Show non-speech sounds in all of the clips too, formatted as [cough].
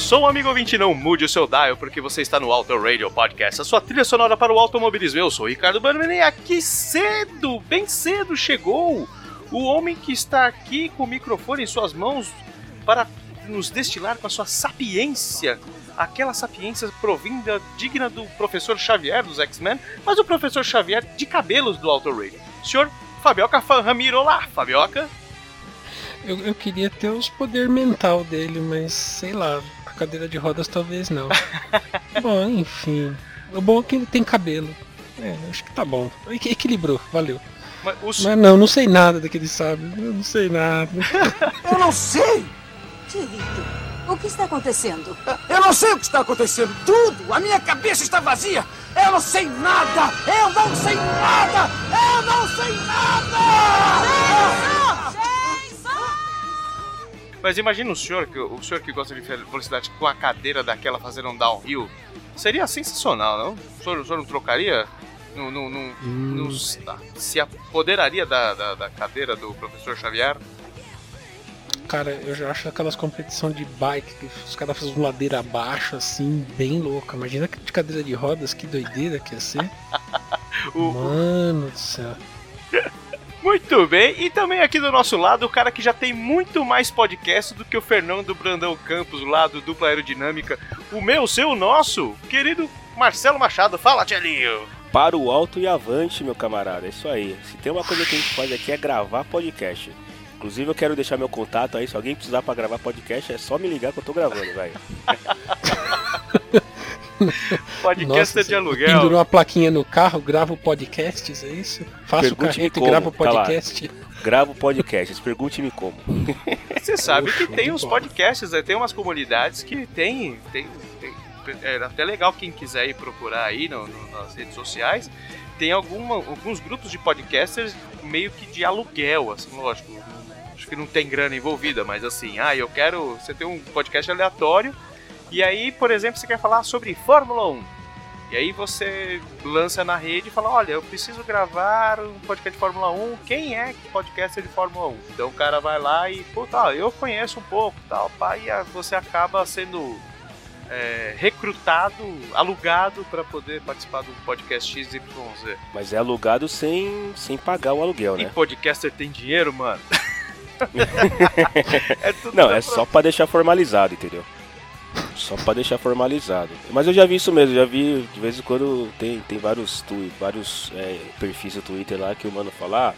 som, amigo ouvinte, não mude o seu dial, porque você está no Auto Radio Podcast, a sua trilha sonora para o automobilismo. Eu sou o Ricardo Bannerman e aqui cedo, bem cedo, chegou o homem que está aqui com o microfone em suas mãos para nos destilar com a sua sapiência, aquela sapiência provinda digna do professor Xavier dos X-Men, mas o professor Xavier de cabelos do Auto Radio. Senhor Fabioca Ramiro, olá, Fabioca. Eu, eu queria ter os poder mental dele, mas sei lá, cadeira de rodas talvez não. [laughs] bom, enfim. O bom é que ele tem cabelo. É, acho que tá bom. Equi- Equilibrou, valeu. Mas o Mas não, não sei nada daquele sabe. Eu não sei nada. [laughs] Eu não sei! Tirito, o que está acontecendo? Eu não sei o que está acontecendo! Tudo! A minha cabeça está vazia! Eu não sei nada! Eu não sei nada! Eu não sei nada! Mas imagina o senhor, que, o senhor que gosta de velocidade com a cadeira daquela fazendo um downhill. Seria sensacional, não? O senhor, o senhor não trocaria? Não, não, não, não s- se apoderaria da, da, da cadeira do professor Xavier? Cara, eu já acho aquelas competições de bike que os caras fazem ladeira abaixo, assim, bem louca. Imagina que de cadeira de rodas, que doideira que ia ser. [laughs] O- Mano do céu. Muito bem, e também aqui do nosso lado, o cara que já tem muito mais podcast do que o Fernando Brandão Campos, lá do Dupla Aerodinâmica. O meu, seu, o nosso, querido Marcelo Machado. Fala, Tchelinho! Para o alto e avante, meu camarada. É isso aí. Se tem uma coisa que a gente faz aqui é gravar podcast. Inclusive eu quero deixar meu contato aí, se alguém precisar pra gravar podcast, é só me ligar que eu tô gravando, velho. [laughs] [laughs] Podcaster de você aluguel. Pendurou uma plaquinha no carro, grava o podcasts, é isso? Faça o carreto e como, grava o tá podcast. Gravo podcast, pergunte-me como. [laughs] Você sabe que tem uns bom. podcasts, né? tem umas comunidades que tem, tem, tem- é até legal quem quiser ir procurar aí no- no- nas redes sociais. Tem alguma, alguns grupos de podcasters meio que de aluguel, assim, lógico. Acho que não tem grana envolvida, mas assim, ah, eu quero. Você tem um podcast aleatório, e aí, por exemplo, você quer falar sobre Fórmula 1. E aí você lança na rede e fala, olha, eu preciso gravar um podcast de Fórmula 1, quem é que podcaster de Fórmula 1? Então o cara vai lá e, pô, tá, eu conheço um pouco, tal, pá, e você acaba sendo é, recrutado, alugado para poder participar do podcast XYZ. Mas é alugado sem, sem pagar o aluguel, E né? podcaster tem dinheiro, mano? [laughs] [laughs] é Não, é só pra deixar formalizado, entendeu? Só pra deixar formalizado. Mas eu já vi isso mesmo, já vi de vez em quando tem, tem vários, twi vários é, perfis do Twitter lá que o mano fala, ah,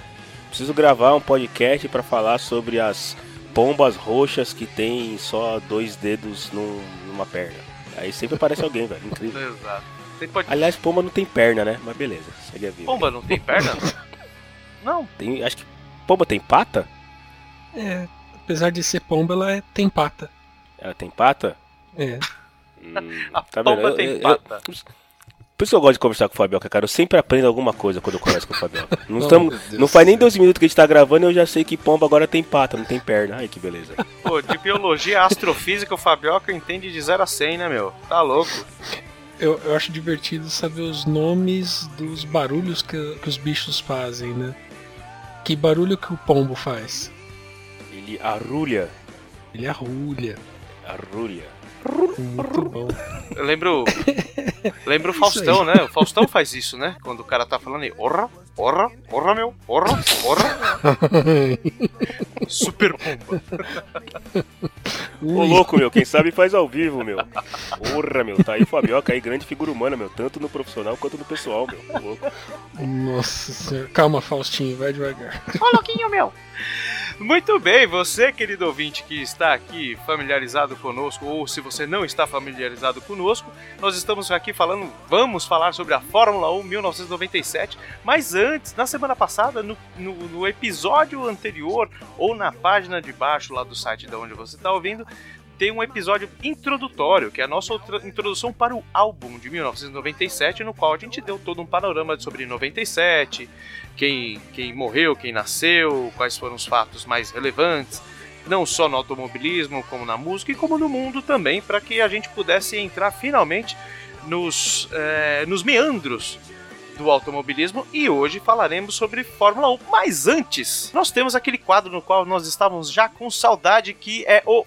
preciso gravar um podcast pra falar sobre as pombas roxas que tem só dois dedos num- numa perna. Aí sempre aparece alguém, velho. Incrível. [laughs] Exato. Tem pod... Aliás, pomba não tem perna, né? Mas beleza, segue a vida. Pomba não tem perna? [laughs] não. Tem, acho que pomba tem pata? É, apesar de ser pomba, ela é, tem pata. Ela tem pata? É. Hum, A tá pomba vendo? Eu- tem eu- pata. Por isso que eu gosto de conversar com o Fabioca, cara. Eu sempre aprendo alguma coisa quando eu converso com o Fabioca. [laughs] Não, Oh, Deus não faz nem dois minutos que a gente tá gravando e eu já sei que pomba agora tem pata, não tem perna. Ai, que beleza. [laughs] Pô, de biologia, astrofísica, o Fabioca entende de 0 a 100, né, meu? Tá louco. Eu, eu acho divertido saber os nomes dos barulhos que, que os bichos fazem, né? Que barulho que o pombo faz? Ele arrulha. Ele arrulha. Arrulha. Muito bom. Eu lembro. [laughs] lembro o Faustão, né? O Faustão faz isso, né? Quando o cara tá falando aí, orra, Porra, porra, meu, porra, porra. [laughs] Super bomba. Ô louco, meu, quem sabe faz ao vivo, meu. Porra, meu, tá aí o Fabioca aí, grande figura humana, meu, tanto no profissional quanto no pessoal, meu. Ô, louco. Nossa senhora. Calma, Faustinho, vai devagar. Ô, louquinho meu. Muito bem, você, querido ouvinte que está aqui familiarizado conosco, ou se você não está familiarizado conosco, nós estamos aqui falando, vamos falar sobre a Fórmula 1 1997, mas antes, na semana passada, no, no, no episódio anterior, ou na página de baixo lá do site de onde você está ouvindo, tem um episódio introdutório, que é a nossa introdução para o álbum de 1997, no qual a gente deu todo um panorama sobre 97, quem, quem morreu, quem nasceu, quais foram os fatos mais relevantes, não só no automobilismo, como na música e como no mundo também, para que a gente pudesse entrar finalmente nos, eh, nos meandros do automobilismo e hoje falaremos sobre Fórmula 1. Mas antes, nós temos aquele quadro no qual nós estávamos já com saudade, que é o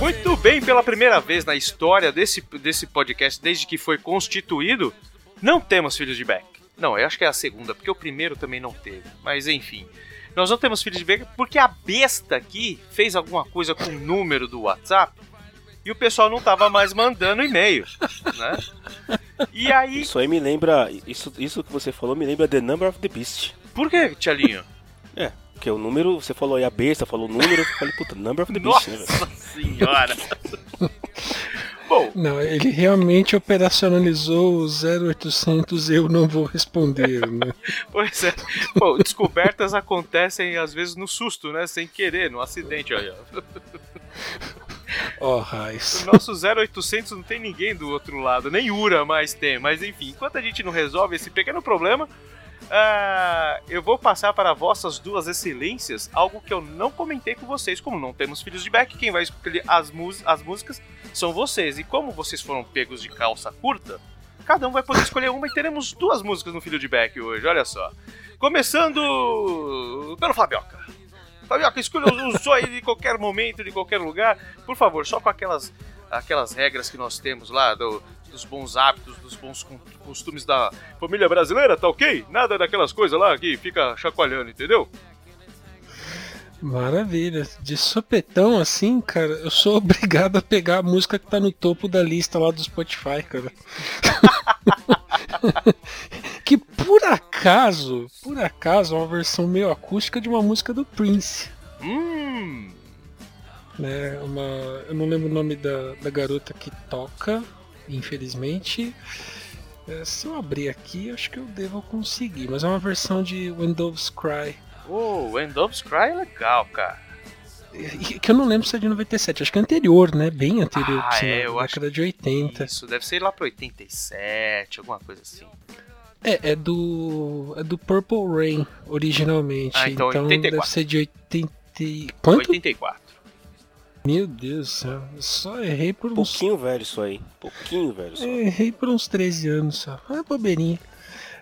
Muito bem, pela primeira vez na história desse, desse podcast, desde que foi constituído, não temos filhos de Beck. Não, eu acho que é a segunda, porque o primeiro também não teve. Mas enfim. Nós não temos filhos de Beck porque a besta aqui fez alguma coisa com o número do WhatsApp e o pessoal não tava mais mandando e-mail, né? E aí, Isso aí me lembra. Isso, isso que você falou me lembra The Number of the Beast. por que, Tchalinho? É, porque o número, você falou aí a besta, falou o número, eu falei, puta, Number of the Beast, né, velho? Nossa senhora! [laughs] Bom, Não, ele realmente operacionalizou o 0800 eu não vou responder, né? Pois é. Bom, descobertas acontecem às vezes no susto, né? Sem querer, no acidente. Olha. Ó, oh, raiz. O nosso 0800 não tem ninguém do outro lado, nem Ura mais tem. Mas enfim, enquanto a gente não resolve esse pequeno problema, ah, eu vou passar para vossas duas excelências algo que eu não comentei com vocês. Como não temos filhos de Beck, quem vai escolher as, as músicas são vocês. E como vocês foram pegos de calça curta, cada um vai poder escolher uma e teremos duas músicas no Filho de Beck hoje, olha só. Começando pelo Fabioca. Fabioca, escolha um som aí de qualquer momento, de qualquer lugar. Por favor, só com aquelas, aquelas regras que nós temos lá, do- dos bons hábitos, dos bons costumes da família brasileira, tá ok? Nada daquelas coisas lá que fica chacoalhando, entendeu? Maravilha. De sopetão assim, cara, eu sou [laughs] obrigado a pegar a música que tá no topo da lista lá do Spotify, cara. [laughs] que por acaso, por acaso, é uma versão meio acústica de uma música do Prince. Hum. né? Uma, eu não lembro o nome da, da garota que toca, infelizmente. É, se eu abrir aqui, acho que eu devo conseguir. Mas é uma versão de When Doves Cry. Oh, of Cry é legal, cara. E- Que eu não lembro se é de 97, acho que é anterior, né? Bem anterior, Ah, é, eu acho década de 80. Isso, deve ser lá pro 87, alguma coisa assim. É, é do. É do Purple Rain, originalmente. Ah, então 84. deve ser de 80. e- Quanto? 84. Meu Deus do céu. Eu só errei por uns Pouquinho velho isso aí. Pouquinho velho só. É, Errei por uns 13 anos só. Ah, bobeirinha.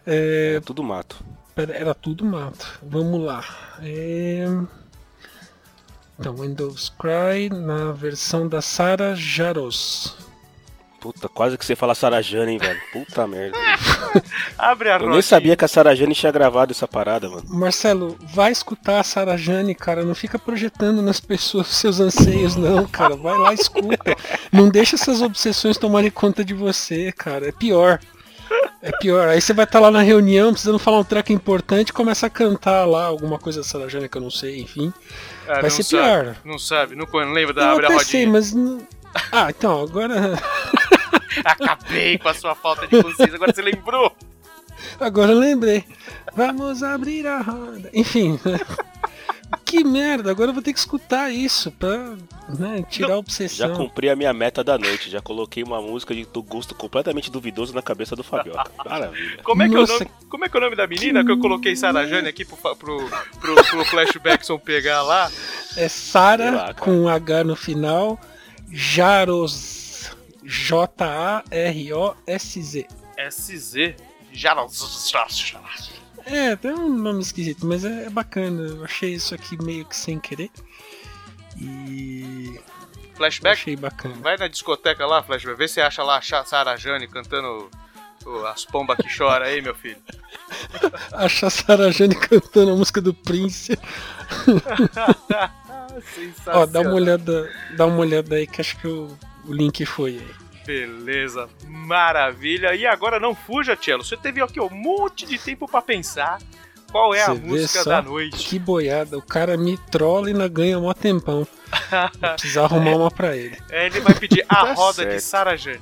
É, É tudo mato. era tudo mato. Vamos lá. É... Então, Windows Cry na versão da Sarah Jaros. Puta, quase que você fala Sarajane, hein, velho. Puta merda. [laughs] Abre a Eu nem rodinha. sabia que a Sarajane tinha gravado essa parada, mano. Marcelo, vai escutar a Sarah Jane, cara. Não fica projetando nas pessoas seus anseios, não, cara. Vai lá, escuta. Não deixa essas obsessões tomarem conta de você, cara. É pior. É pior. Aí você vai estar lá na reunião, precisando falar um treco importante, começa a cantar lá alguma coisa da Sarah Jane que eu não sei, enfim. Ah, vai ser sabe, pior. Não sabe, não, não lembra da eu Abre a até sei, Rodinha. mas. não- Ah, então, agora. [laughs] [laughs] Acabei com a sua falta de consciência, agora você lembrou. Agora eu lembrei. Vamos abrir a roda. Enfim. [laughs] que merda, agora eu vou ter que escutar isso pra né, tirar a Já obsessão. cumpri a minha meta da noite, já coloquei uma música de do gosto completamente duvidoso na cabeça do Fabioca. Maravilha. Como é, que é o Nossa. nome, como é que é o nome da menina que eu coloquei Sarah Jane aqui pro, pro, pro, pro Flashbackson pegar lá? É Sara com um H no final, Jaros. J-A-R-O-S-Z. SZ. É, tem um nome esquisito, mas é, é bacana. Eu achei isso aqui meio que sem querer. E. Flashback? Achei bacana. Vai na discoteca lá, Flashback. Vê se acha lá a Sarah Jane cantando as pombas que chora aí, meu filho. [laughs] Acha a Sarah Jane cantando a música do Prince. [laughs] Ó, dá uma olhada, dá uma olhada aí que acho que o, o link foi aí. Beleza, maravilha. E agora não fuja, Tchelo. Você teve aqui um monte de tempo pra pensar qual é a Você vê música da noite. Que boiada, o cara me trola e ainda ganha mó tempão. Vou precisar [laughs] arrumar uma pra ele. É, ele vai pedir a Tá roda de certo. Sarah Jane.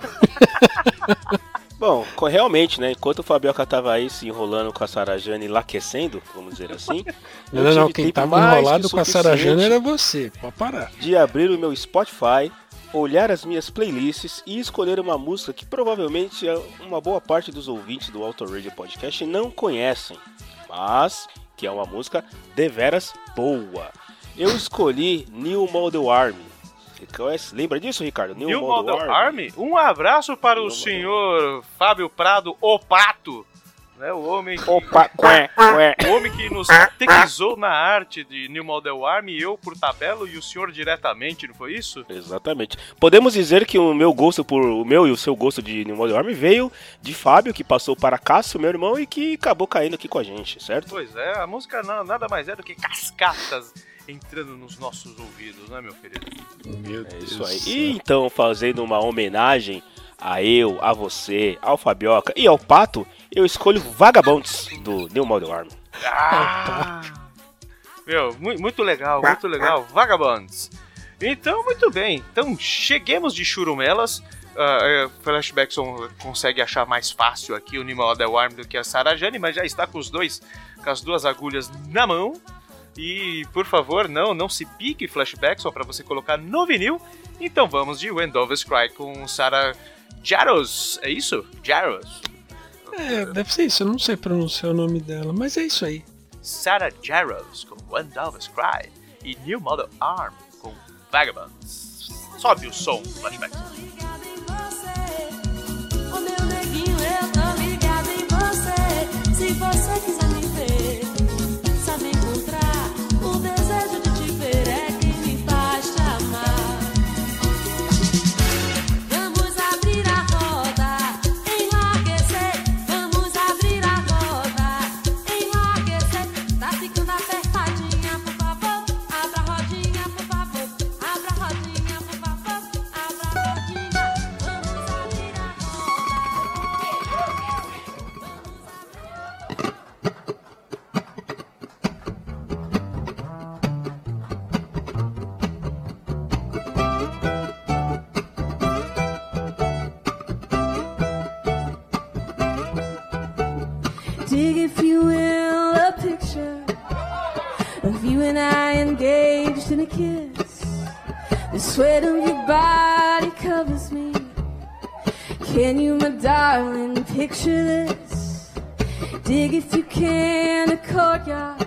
[laughs] Bom, realmente, né? Enquanto o Fabioca tava aí se enrolando com a Sarajane enlouquecendo, vamos dizer assim. [laughs] Não, não, não, quem tava enrolado com a Sarah suficiente Jane era você. Pode parar. De abrir o meu Spotify, olhar as minhas playlists e escolher uma música que provavelmente é uma boa parte dos ouvintes do Auto Radio Podcast não conhecem, mas que é uma música deveras boa. Eu escolhi New Model Army. Lembra disso, Ricardo? New Model Army. Um abraço para o New Model senhor Fábio Prado, o Pato. Né, o homem que, Opa, quê, quê. o homem que nos catequizou na arte de New Model Army, eu por tabela e o senhor diretamente, não foi isso? Exatamente. Podemos dizer que o meu gosto por o meu e o seu gosto de New Model Army veio de Fábio, que passou para Cássio, meu irmão, e que acabou caindo aqui com a gente, certo? Pois é, a música não, nada mais é do que cascatas entrando nos nossos ouvidos, né, meu querido? Meu É isso aí. E então, fazendo uma homenagem a eu, a você, ao Fabioca e ao Pato, eu escolho Vagabonds do New Model Army. Ah, meu, mu- muito legal, muito legal. Vagabonds. Então, muito bem. Então, cheguemos de churumelas. Flashbackson consegue achar mais fácil aqui o Nima Model Arm do que a Sarah Jane, mas já está com os dois, com as duas agulhas na mão. E, por favor, não, não se pique Flashbackson para você colocar no vinil. Então vamos de When Doves Cry com Sarah Jaros. É isso? Jaros. É, deve ser isso, eu não sei pronunciar o nome dela, mas é isso aí. Sarah Jaros com When Doves Cry e New Model Arm com Vagabonds. Sobe o som, flashback. ligada em você. Ô meu neguinho, eu tô ligada em você. Se você quiser kiss. The sweat of your body covers me. Can you, my darling, picture this? Dig, if you can, a courtyard,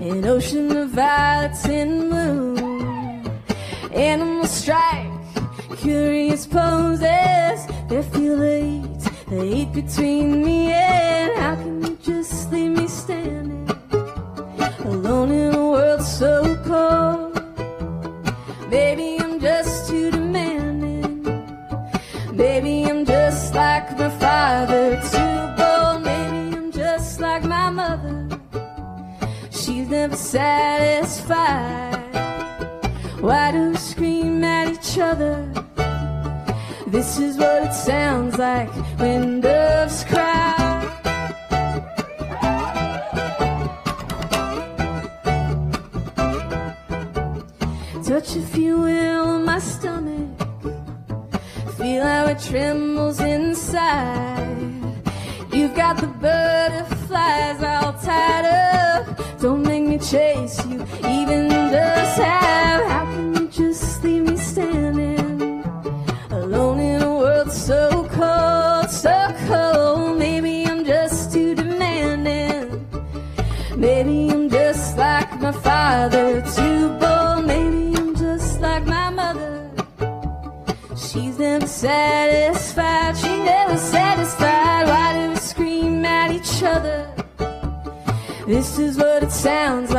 an ocean of violets in bloom. Animals strike, curious poses. They feel the heat, the heat between me and how can Baby, I'm just too demanding. Baby, I'm just like my father, too bold. Maybe I'm just like my mother. She's never satisfied. Why do we scream at each other? This is what it sounds like when sounds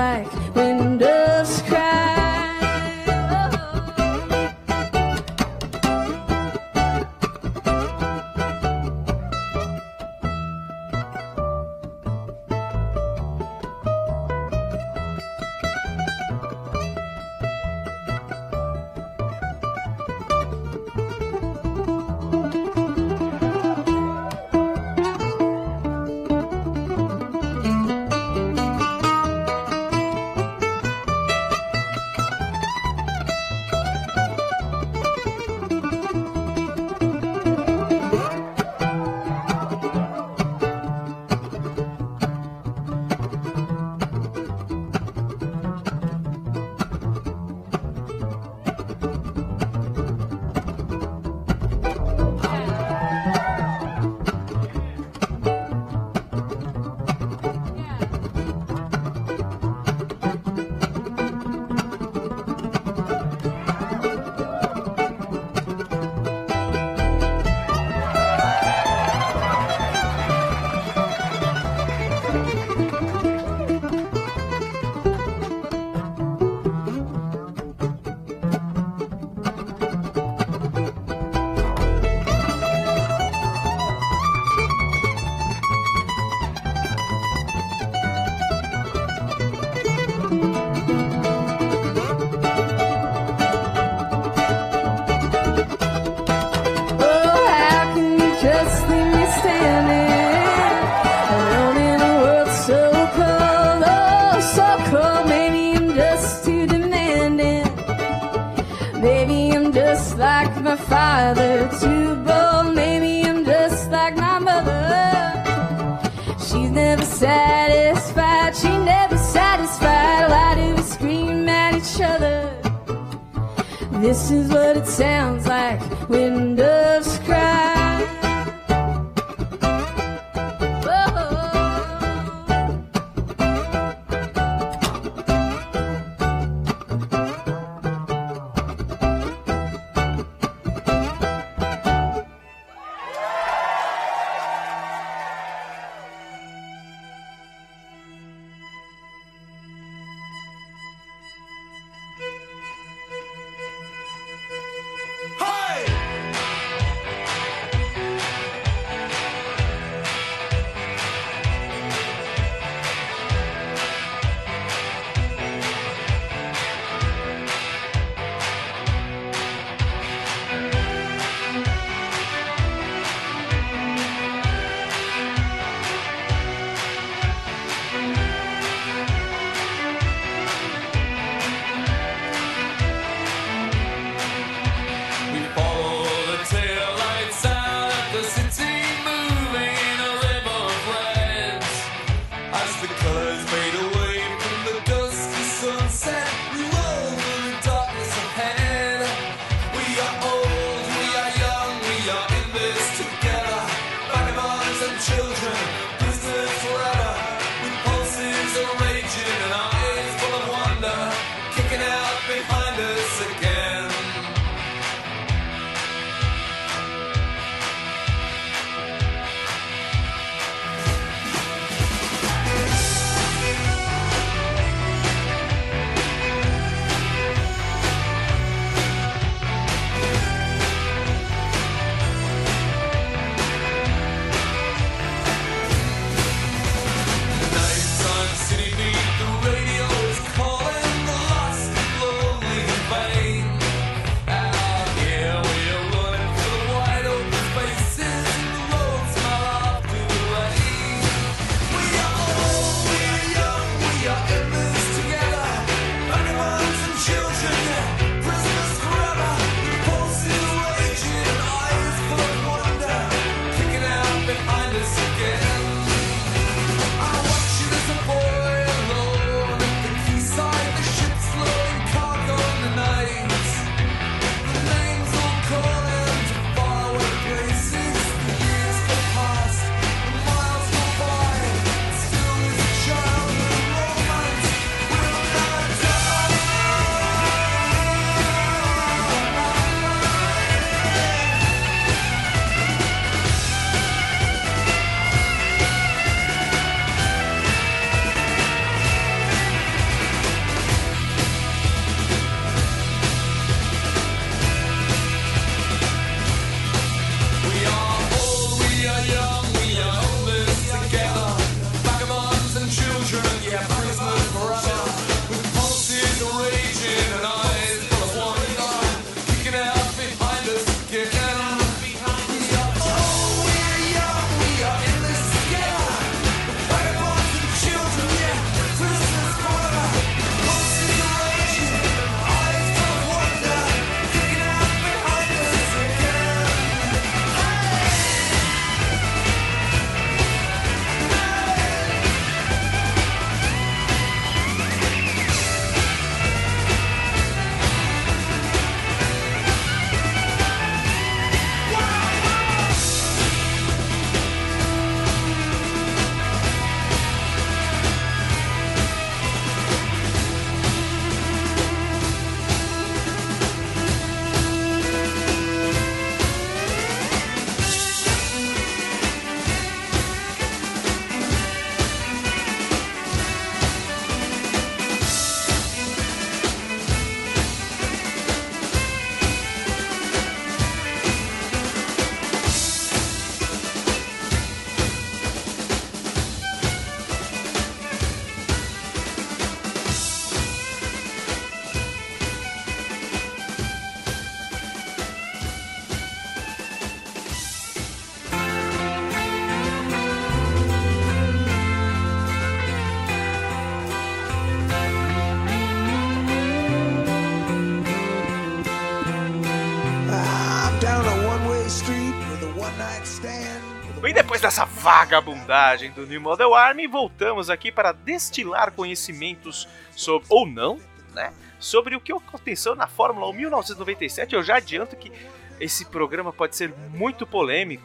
dessa vagabundagem do New Model Army, voltamos aqui para destilar conhecimentos sobre, ou não, né? Sobre o que aconteceu na Fórmula 1 1997. Eu já adianto que esse programa pode ser muito polêmico,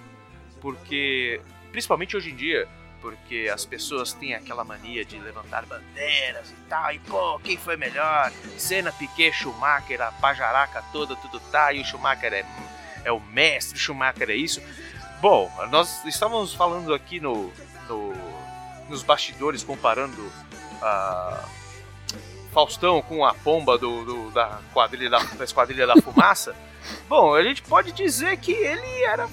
porque, principalmente hoje em dia, porque as pessoas têm aquela mania de levantar bandeiras e tal, e pô, quem foi melhor? Senna, Piquet, Schumacher, a pajaraca toda, tudo tá, e o Schumacher é, é o mestre, o Schumacher é isso. Bom, nós estávamos falando aqui no, no- nos bastidores, comparando a Faustão com a pomba do, do- da, quadrilha da, da Esquadrilha da Fumaça. Bom, a gente pode dizer que ele era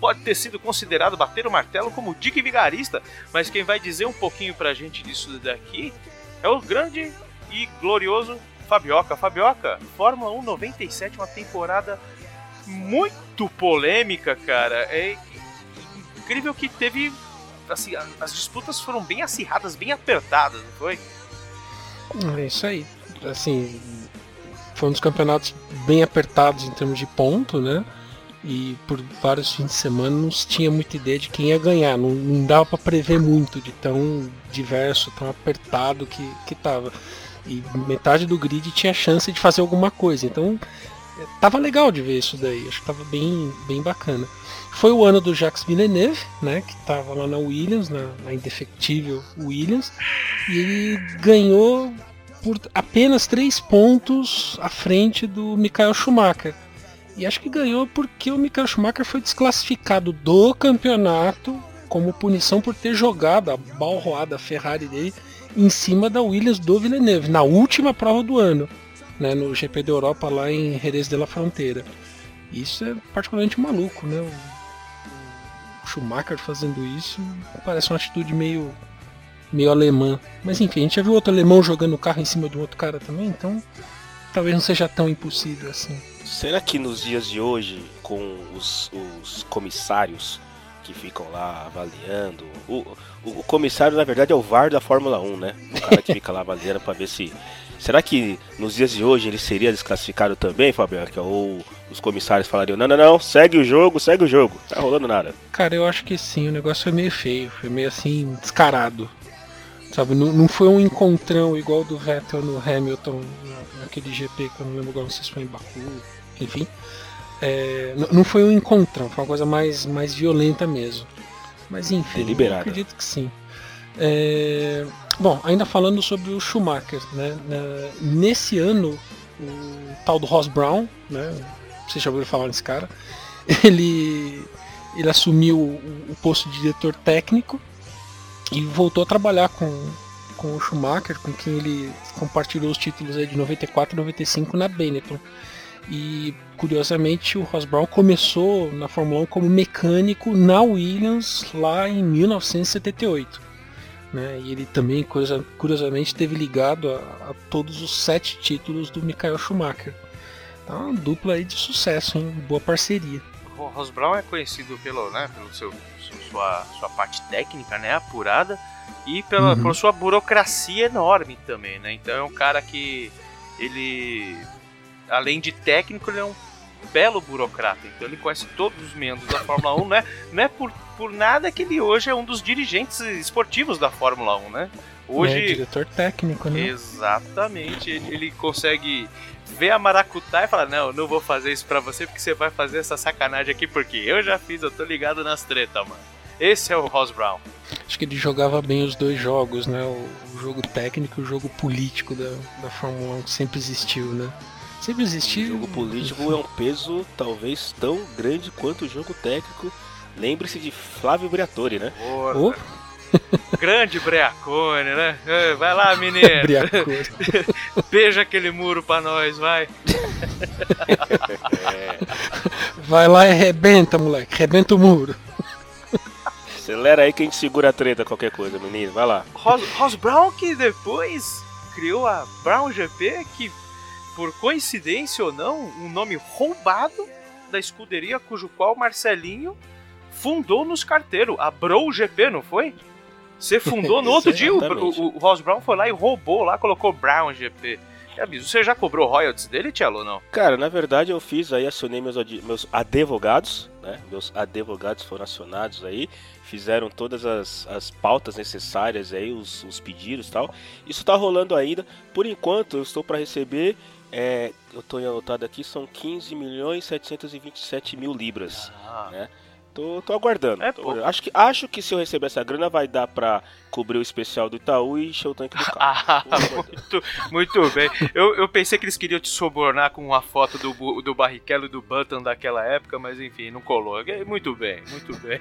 pode ter sido considerado bater o martelo como Dick Vigarista, mas quem vai dizer um pouquinho pra gente disso daqui é o grande e glorioso Fabioca. Fabioca, Fórmula 1 97, uma temporada muito polêmica, cara. É incrível que teve. Assim, as disputas foram bem acirradas, bem apertadas, não foi? É isso aí. Assim, foi um dos campeonatos bem apertados em termos de ponto, né? E por vários fins de semana não se tinha muita ideia de quem ia ganhar. Não, não dava para prever muito de tão diverso, tão apertado que, que tava. E metade do grid tinha chance de fazer alguma coisa. Então eh, tava legal de ver isso daí. Acho que tava bem, bem bacana. Foi o ano do Jacques Villeneuve, né? Que tava lá na Williams, na, na indefectível Williams. E ele ganhou por apenas três pontos à frente do Michael Schumacher. E acho que ganhou porque o Michael Schumacher foi desclassificado do campeonato como punição por ter jogado a balroada Ferrari dele em cima da Williams do Villeneuve, na última prova do ano, né, no GP da Europa lá em Jerez de la Fronteira. Isso é particularmente maluco, né? Schumacher fazendo isso parece uma atitude meio meio alemã. Mas enfim, a gente já viu outro alemão jogando o carro em cima de um outro cara também, então talvez não seja tão impossível assim. Será que nos dias de hoje, com os, os comissários que ficam lá avaliando, o, o, o comissário na verdade é o VAR da Fórmula 1, né? O cara que fica lá avaliando pra ver se. Será que nos dias de hoje ele seria desclassificado também, Fabioca? Ou os comissários falariam: não, não, não, segue o jogo, segue o jogo, tá rolando nada. Cara, eu acho que sim, o negócio foi meio feio, foi meio assim, descarado. Sabe, não, não foi um encontrão igual do Vettel no Hamilton na- naquele GP que eu não lembro agora, não sei se foi em Baku, enfim. É, não foi um encontrão, foi uma coisa mais, mais violenta mesmo. Mas enfim, eu Deliberada. acredito que sim. É, bom, ainda falando sobre o Schumacher, né? nesse ano, o tal do Ross Brown, né? Vocês já ouviram falar nesse cara? [laughs] Ele, ele assumiu o, posto de diretor técnico e voltou a trabalhar com, com o Schumacher, com quem ele compartilhou os títulos aí de 94 e 95 na Benetton. E curiosamente o Ross Brown começou na Fórmula 1 como mecânico na Williams lá em 1978. né? E ele também, curiosa- curiosamente, esteve ligado a, a todos os sete títulos do Michael Schumacher. Então, uma dupla aí de sucesso, hein? Boa parceria. O Ross Brown é conhecido pelo, né, pelo seu, su- sua, sua parte técnica, né, apurada, e pela, Uhum. por sua burocracia enorme também, né? Então é um cara que ele, além de técnico, ele é um belo burocrata. Então ele conhece todos os membros da Fórmula 1, né? Não é por, por nada que ele hoje é um dos dirigentes esportivos da Fórmula 1, né? né? Hoje, Diretor técnico, né? Exatamente. Ele, ele consegue ver a maracutá e falar: Não, não vou fazer isso pra você porque você vai fazer essa sacanagem aqui porque eu já fiz, eu tô ligado nas tretas, mano. Esse é o Ross Brown. Acho que ele jogava bem os dois jogos, né? O, o jogo técnico e o jogo político da, da Fórmula 1 que sempre existiu, né? Sempre O existiu. jogo político é um peso talvez tão grande quanto o jogo técnico. Lembre-se de Flávio Briatore, né? Porra. Ô, [laughs] Grande Breacone, né? Vai lá, menino. [laughs] Briacor. [laughs] Beija aquele muro pra nós, vai. Vai lá e arrebenta, moleque. Arrebenta o muro. Acelera aí que a gente segura a treta, qualquer coisa, menino. Vai lá. Ross, Ross Brown que depois criou a Brown GP, que por coincidência ou não, um nome roubado da escuderia cujo qual Marcelinho fundou nos carteiros, a Brown GP, não foi? Você fundou no [laughs] outro dia, o, o, o Ross Brown foi lá e roubou lá, colocou Brown GP. É absurdo. Você já cobrou royalties dele, Tchelo, ou não? Cara, na verdade eu fiz aí, acionei meus, meus advogados, né? Meus advogados foram acionados aí, fizeram todas as, as pautas necessárias aí, os, os pedidos e tal. Isso tá rolando ainda. Por enquanto eu estou para receber, é, eu tô anotado aqui, são 15 milhões 727 mil libras. Ah, né? Tô, tô aguardando. É Tô aguardando. acho, que, acho que se eu receber essa grana vai dar pra cobrir o especial do Itaú e encher o tanque do carro. [laughs] Ah, muito, muito bem. Eu, eu pensei que eles queriam te subornar com uma foto do, do Barrichello e do Button daquela época, mas enfim, não colou. É, Muito bem, muito bem.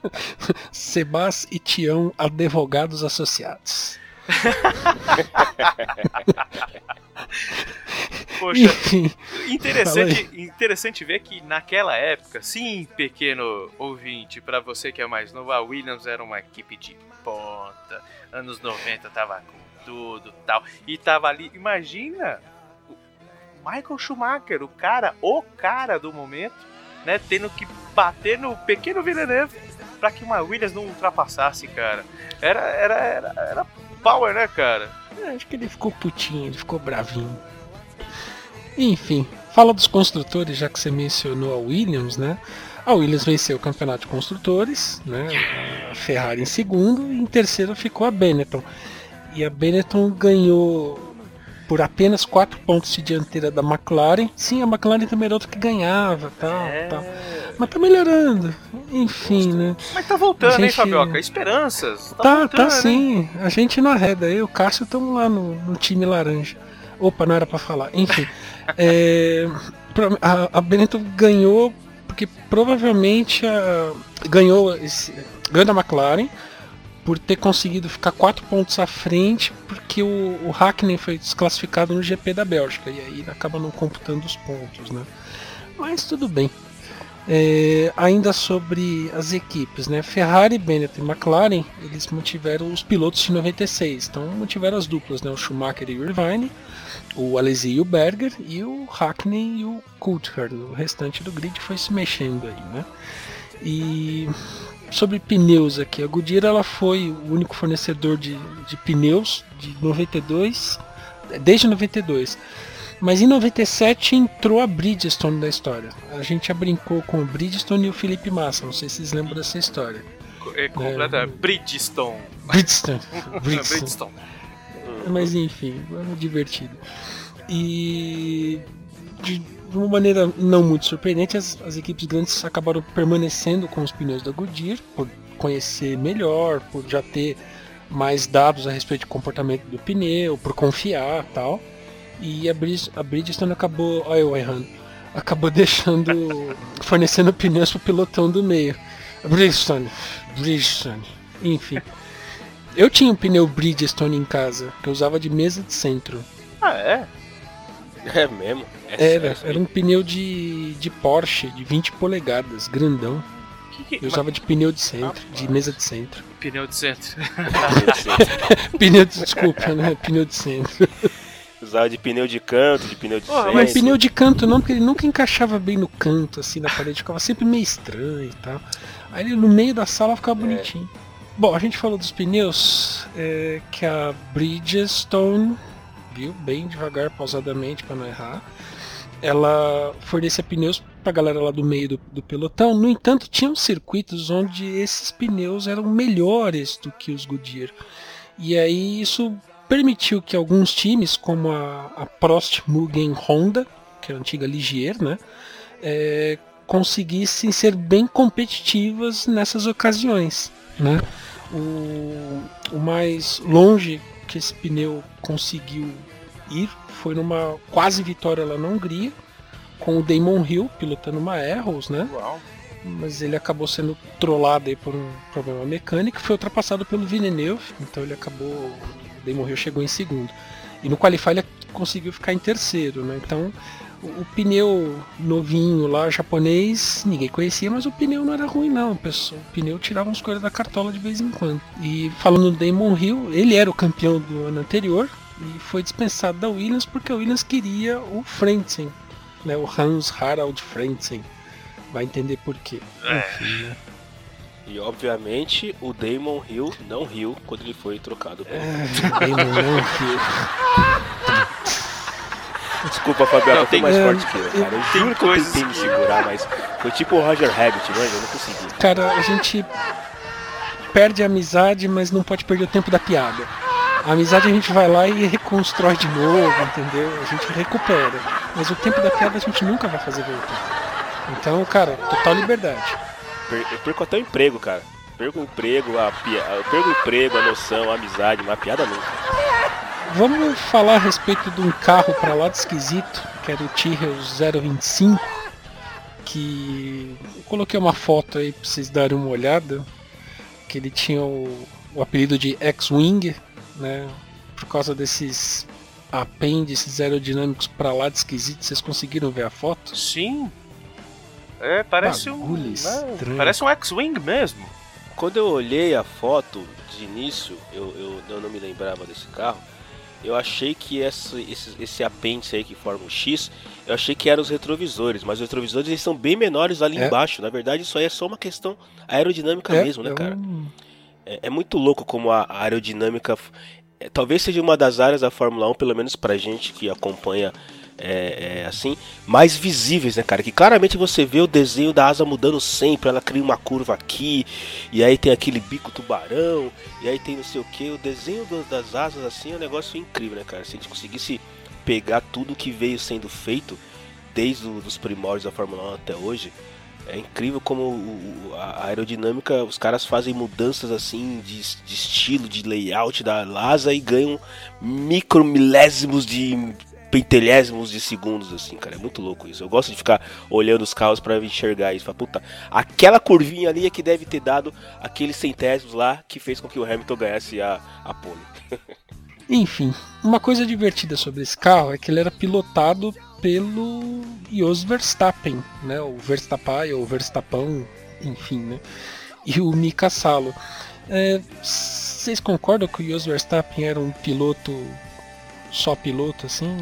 [laughs] Sebas e Tião, advogados associados. [laughs] Poxa, [laughs] interessante, interessante ver que naquela época, sim, pequeno ouvinte, pra você que é mais novo, a Williams era uma equipe de ponta. Anos 90 tava com tudo tal. E tava ali, imagina o Michael Schumacher, o cara, o cara do momento, né, tendo que bater no pequeno Villeneuve pra que uma Williams não ultrapassasse, cara. Era, era, era, era power, né, cara? É, acho que ele ficou putinho, ele ficou bravinho. Enfim, fala dos construtores, já que você mencionou a Williams, né? A Williams venceu o campeonato de construtores, né? A Ferrari em segundo e em terceiro ficou a Benetton. E a Benetton ganhou por apenas 4 pontos de dianteira da McLaren. Sim, a McLaren também era outra que ganhava, tal, É. tal. Mas tá melhorando. Enfim, né? Mas tá voltando, A hein, gente- Fabioca? Esperanças. Tá, Tá, voltando, tá hein? sim. A gente não arreda. Eu e o Cássio estamos lá no, no time laranja. Opa, não era pra falar. Enfim. [laughs] é, a, a Benetton ganhou porque provavelmente a- ganhou, esse, ganhou da McLaren por ter conseguido ficar quatro pontos à frente porque o, o Hackney foi desclassificado no GP da Bélgica e aí acaba não computando os pontos, né? Mas tudo bem. É, ainda sobre as equipes, né? Ferrari, Benetton e McLaren, eles mantiveram os pilotos de 96, então mantiveram as duplas, né? O Schumacher e o Irvine, o Alesi e o Berger e o Hackney e o Coulthard. O restante do grid foi se mexendo aí, né? E sobre pneus aqui, a Goodyear ela foi o único fornecedor de, de pneus de 92, desde 92. Mas em 97 entrou a Bridgestone da história. A gente já brincou com o Bridgestone e o Felipe Massa, não sei se vocês lembram dessa história. É completa. Bridgestone. Bridgestone. [laughs] Bridgestone. Bridgestone. Mas enfim, é divertido. E de, de uma maneira não muito surpreendente, as, as equipes grandes acabaram permanecendo com os pneus da Goodyear, por conhecer melhor, por já ter mais dados a respeito do comportamento do pneu, por confiar tal. E a, Bridge, a Bridgestone acabou. Olha eu errando. Acabou [laughs] deixando. fornecendo pneus pro pilotão do meio. Bridgestone. Bridgestone. Enfim. Eu tinha um pneu Bridgestone em casa, que eu usava de mesa de centro. Ah, é? É mesmo? É Era, sério, era um pneu de, de Porsche, de 20 polegadas, grandão. Que que- Eu usava de pneu de centro, de mesa de centro. Pneu de centro. [laughs] Pneu de, desculpa, né? Pneu de centro. Usava de pneu de canto, de pneu de Porra, centro. Mas pneu de canto não, porque ele nunca encaixava bem no canto, assim, na parede, ficava sempre meio estranho e tal. Aí ele no meio da sala ficava bonitinho. Bom, a gente falou dos pneus, é, que a Bridgestone, viu, bem devagar, pausadamente, para não errar, ela fornecia pneus pra galera lá do meio do, do pelotão. No entanto, tinham circuitos onde esses pneus eram melhores do que os Goodyear. E aí isso permitiu que alguns times, como a, a Prost Mugen Honda, que é a antiga Ligier, né, é, conseguissem ser bem competitivas nessas ocasiões. Né? O, o mais longe que esse pneu conseguiu ir foi numa quase vitória lá na Hungria, com o Damon Hill pilotando uma Arrows, né? Uau. mas ele acabou sendo trollado aí por um problema mecânico, foi ultrapassado pelo Villeneuve, então ele acabou, o Damon Hill chegou em segundo. E no Qualify ele conseguiu ficar em terceiro, né? Então o, pneu novinho lá, japonês, ninguém conhecia, mas o pneu não era ruim não, pessoal. O pneu tirava uns coisas da cartola de vez em quando. E falando do Damon Hill, ele era o campeão do ano anterior e foi dispensado da Williams porque a Williams queria o Frentzen, né? O Hans Harald Frentzen. Vai entender por quê. Enfim, né? E obviamente o Damon Hill não riu quando ele foi trocado. pelo- É, Damon não Hill. [laughs] Desculpa, Fabiano, Não, eu tô tem- mais é, forte que eu, cara. Eu tem juro que eu tentei me segurar, mas foi tipo o Roger Rabbit, mano, eu não consegui. Cara, a gente perde a amizade, mas não pode perder o tempo da piada. A amizade a gente vai lá e reconstrói de novo, entendeu? A gente recupera. Mas o tempo da piada a gente nunca vai fazer voltar. Então, cara, total liberdade. Eu perco até o emprego, cara. Perco o emprego, a pia... eu perco o emprego, a noção, a amizade, mas a piada nunca. Vamos falar a respeito de um carro pra lá de esquisito, que era o Tyrrell 025, que eu coloquei uma foto aí pra vocês darem uma olhada, que ele tinha o, o apelido de X-Wing, né, por causa desses apêndices aerodinâmicos pra lá de esquisito, vocês conseguiram ver a foto? Sim. É, parece um. Bagulho né, estranho. Parece um X-Wing mesmo. Quando eu olhei a foto de início, eu, eu, eu não me lembrava desse carro. Eu achei que esse, esse, esse apêndice aí que forma o X, eu achei que eram os retrovisores, mas os retrovisores eles são bem menores ali É. embaixo. Na verdade, isso aí é só uma questão aerodinâmica mesmo, né, é cara? um- É, é muito louco como a aerodinâmica. é, talvez seja uma das áreas da Fórmula 1, pelo menos pra gente que acompanha é, é, assim, mais visíveis, né, cara? Que claramente você vê o desenho da asa mudando sempre, ela cria uma curva aqui, e aí tem aquele bico tubarão, e aí tem não sei o que. O desenho das asas, assim, é um negócio incrível, né, cara? Se a gente conseguisse pegar tudo que veio sendo feito desde os primórdios da Fórmula 1 até hoje. É incrível como a aerodinâmica, os caras fazem mudanças assim de, de estilo, de layout da asa e ganham micro milésimos de pentelésimos de segundos, assim, cara. É muito louco isso. Eu gosto de ficar olhando os carros pra enxergar isso. Falar, puta, aquela curvinha ali é que deve ter dado aqueles centésimos lá que fez com que o Hamilton ganhasse a, a pole. [laughs] Enfim, uma coisa divertida sobre esse carro é que ele era pilotado pelo Jos Verstappen, né? O Verstappen ou Verstappen, enfim, né? E o Mika Salo. É, Vocês concordam que o Jos Verstappen era um piloto só piloto assim,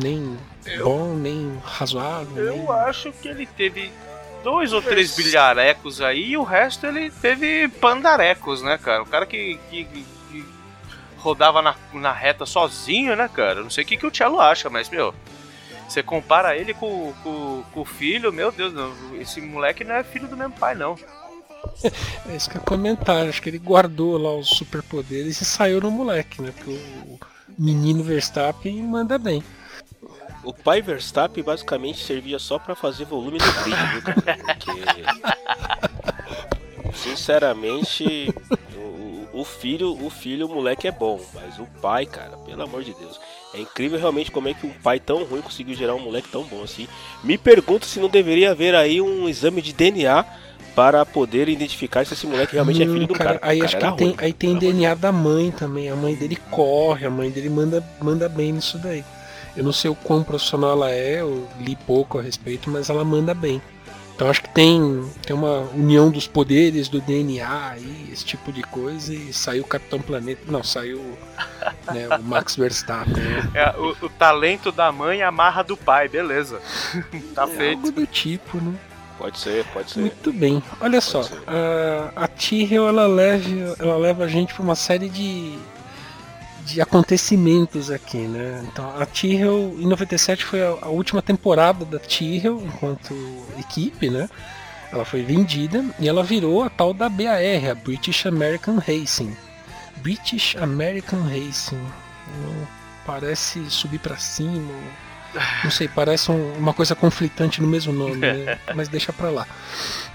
nem bom, nem razoável? nem... Eu acho que ele teve dois ou três bilharecos aí e o resto ele teve pandarecos, né, cara? O cara que, que- que- que rodava na, na reta sozinho, né, cara? Não sei o que, que o Cello acha, mas, meu, você compara ele com, com, com o filho, meu Deus, não, esse moleque não é filho do mesmo pai, não. É isso que é comentário. Acho que ele guardou lá os superpoderes e saiu no moleque, né? Porque o menino Verstappen manda bem. O pai Verstappen basicamente servia só pra fazer volume no vídeo, viu, cara? Porque, sinceramente, o, o- o filho, o filho, o moleque é bom, mas o pai, cara, pelo amor de Deus, é incrível realmente como é que um pai tão ruim conseguiu gerar um moleque tão bom assim. Me pergunto se não deveria haver aí um exame de DNA para poder identificar se esse moleque realmente é Hum, filho do cara. Aí O acho que cara tem, ruim, aí tem DNA da mãe também. A mãe dele corre, a mãe dele manda, manda bem nisso daí. Eu não sei o quão profissional ela é, eu li pouco a respeito, mas ela manda bem. Então acho que tem, tem uma união dos poderes do DNA aí, esse tipo de coisa, e saiu o Capitão Planeta. Não, saiu né, o Max Verstappen. né? É, o, o talento da mãe amarra do pai, beleza. [laughs] tá É feito. algo do tipo, né? Pode ser, pode ser. Muito bem. Olha só, ser. a, a Tyrrell ela leva, ela leva a gente para uma série de, de acontecimentos aqui, né? Então, a Tyrrell em 97 foi a, a última temporada da Tyrrell enquanto equipe, né? Ela foi vendida e ela virou a tal da BAR, a British American Racing. British American Racing. Hum, Parece subir para cima. Não sei, parece um- uma coisa conflitante no mesmo nome, né? [laughs] mas deixa pra lá.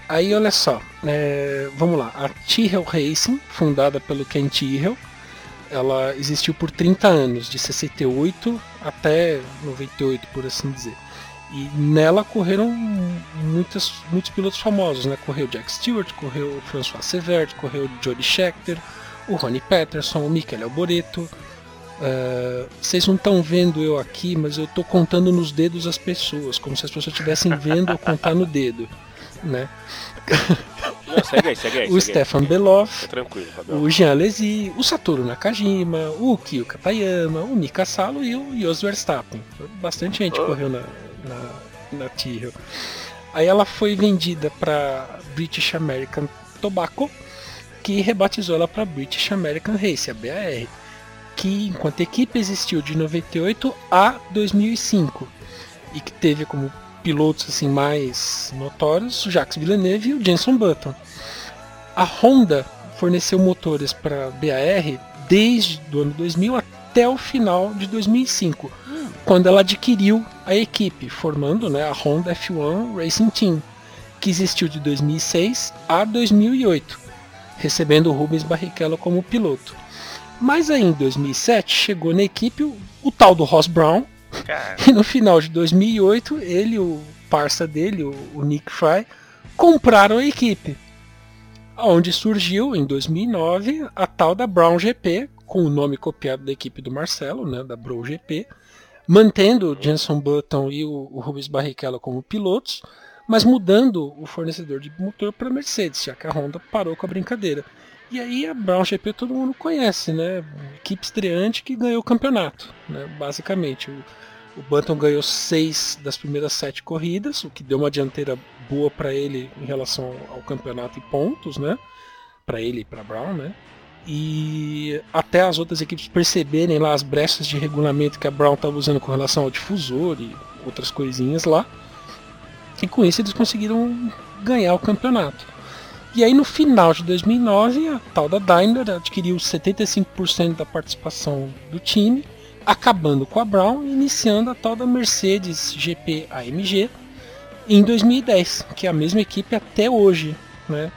Aí olha só, é, vamos lá. A Tyrrell Racing, fundada pelo Ken Tyrrell, ela existiu por 30 anos, de 68 até 98, por assim dizer. E nela correram muitas, muitos pilotos famosos, né? Correu Jack Stewart, correu François Severt, correu Jody Scheckter, o Ronnie Peterson, o Michael Alboreto. É, vocês não estão vendo eu aqui, mas eu estou contando nos dedos as pessoas, como se as pessoas estivessem vendo eu contar no dedo, né? Não, segue aí, segue aí. O. Stefan Beloff, o Jean Alesi, o Satoru Nakajima, o Kyo Katayama, o Mika Salo e o Jos Verstappen. Bastante gente Oh. correu na, na, na Tyrrell. Aí ela foi vendida para British American Tobacco, que rebatizou ela para British American Race, a BAR, que enquanto equipe existiu de 98 a 2005 e que teve como pilotos assim mais notórios o Jacques Villeneuve e o Jenson Button. A Honda forneceu motores para BAR desde o ano 2000 até o final de 2005, quando ela adquiriu a equipe, formando né, a Honda F1 Racing Team, que existiu de 2006 a 2008, recebendo o Rubens Barrichello como piloto. Mas aí em 2007 chegou na equipe o, o tal do Ross Brown, Cara, e no final de 2008, ele o parça dele, o, o Nick Fry, compraram a equipe. Onde surgiu, em 2009, a tal da Brown GP, com o nome copiado da equipe do Marcelo, né, da Brown GP, mantendo o Jenson Button e o, o Rubens Barrichello como pilotos, mas mudando o fornecedor de motor para Mercedes, já que a Honda parou com a brincadeira. E aí a Brown GP todo mundo conhece, né? Equipe estreante que ganhou o campeonato, né? Basicamente. O, o ganhou seis das primeiras sete corridas, o que deu uma dianteira boa para ele em relação ao campeonato e pontos, né? Para ele e para Brown, né? E até as outras equipes perceberem lá as brechas de regulamento que a Brown estava usando com relação ao difusor e outras coisinhas lá. E com isso eles conseguiram ganhar o campeonato. E aí no final de 2009, a tal da Daimler adquiriu 75% da participação do time, acabando com a Brown e iniciando a tal da Mercedes GP AMG em 2010, que é a mesma equipe até hoje, né?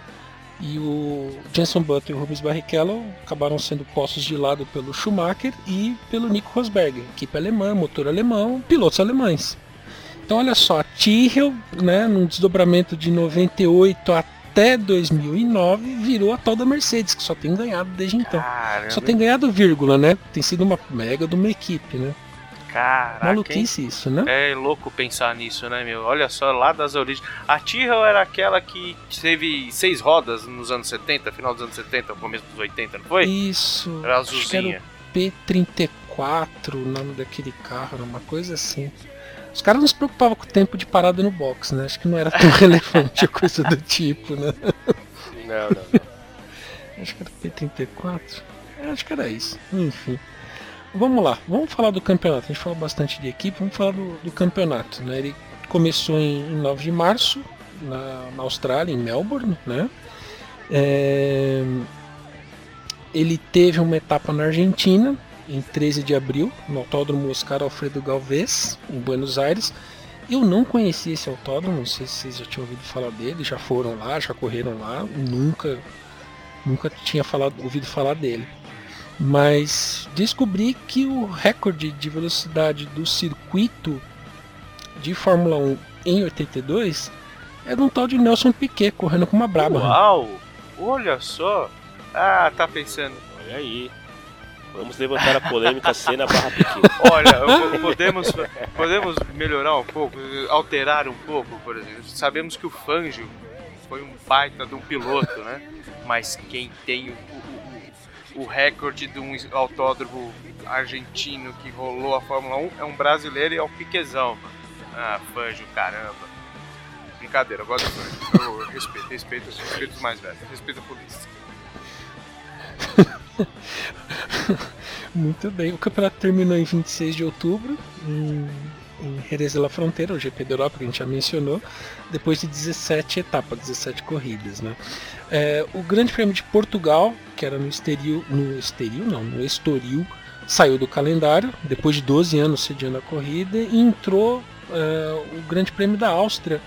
E o Jenson Button e o Rubens Barrichello acabaram sendo postos de lado pelo Schumacher e pelo Nico Rosberg, equipe alemã, motor alemão, pilotos alemães. Então olha só, a Tyrrell, né, num desdobramento de 98 até 2009, virou a tal da Mercedes, que só tem ganhado desde então. caramba, Só tem ganhado vírgula, né? Tem sido uma mega de uma equipe, né? caraca, hein? Maluquice isso, né? É louco pensar nisso, né, meu? Olha só, lá das origens. A Tyrrell era aquela que teve seis rodas nos anos 70, final dos anos 70, começo dos 80, não foi? Isso. Era acho que era azulzinha. o P34, o nome daquele carro, era uma coisa assim. Os caras não se preocupavam com o tempo de parada no box, né? Acho que não era tão [laughs] relevante a coisa do tipo, né? Não, não, não. Acho que era P34. É, Acho que era isso. Enfim. Vamos lá, vamos falar do campeonato. A gente falou bastante de equipe, vamos falar do, do campeonato. Né? Ele começou em, em 9 de março, na, na Austrália, em Melbourne. Né? É, Ele teve uma etapa na Argentina, em 13 de abril, no Autódromo Oscar Alfredo Galvez, em Buenos Aires. Eu não conhecia esse autódromo, não sei se vocês já tinham ouvido falar dele, já foram lá, já correram lá, nunca, nunca tinha falado, ouvido falar dele. Mas descobri que o recorde de velocidade do circuito de Fórmula 1 em 82 é de um tal de Nelson Piquet correndo com uma braba. Uau! Olha só! Ah, tá pensando. Olha aí. Vamos levantar a polêmica cena barra pequeno. Olha, podemos, podemos melhorar um pouco, alterar um pouco, por exemplo. Sabemos que o Fangio foi um baita de um piloto, né? Mas quem tem o, o, o- recorde de um autódromo argentino que rolou a Fórmula 1 é um brasileiro e é o Piquezão. Ah, Fangio, caramba. Brincadeira, eu gosto do Fangio. Eu respeito, respeito, respeito os mais velhos, respeito a polícia. [laughs] Muito bem. O campeonato terminou em 26 de outubro, em, em Jerez de la Fronteira, o GP da Europa, que a gente já mencionou, depois de 17 etapas, 17 corridas. Né? É, o Grande Prêmio de Portugal, que era no Estoril, no Estoril não, no Estoril, saiu do calendário, depois de 12 anos sediando a corrida, e entrou é, o Grande Prêmio da Áustria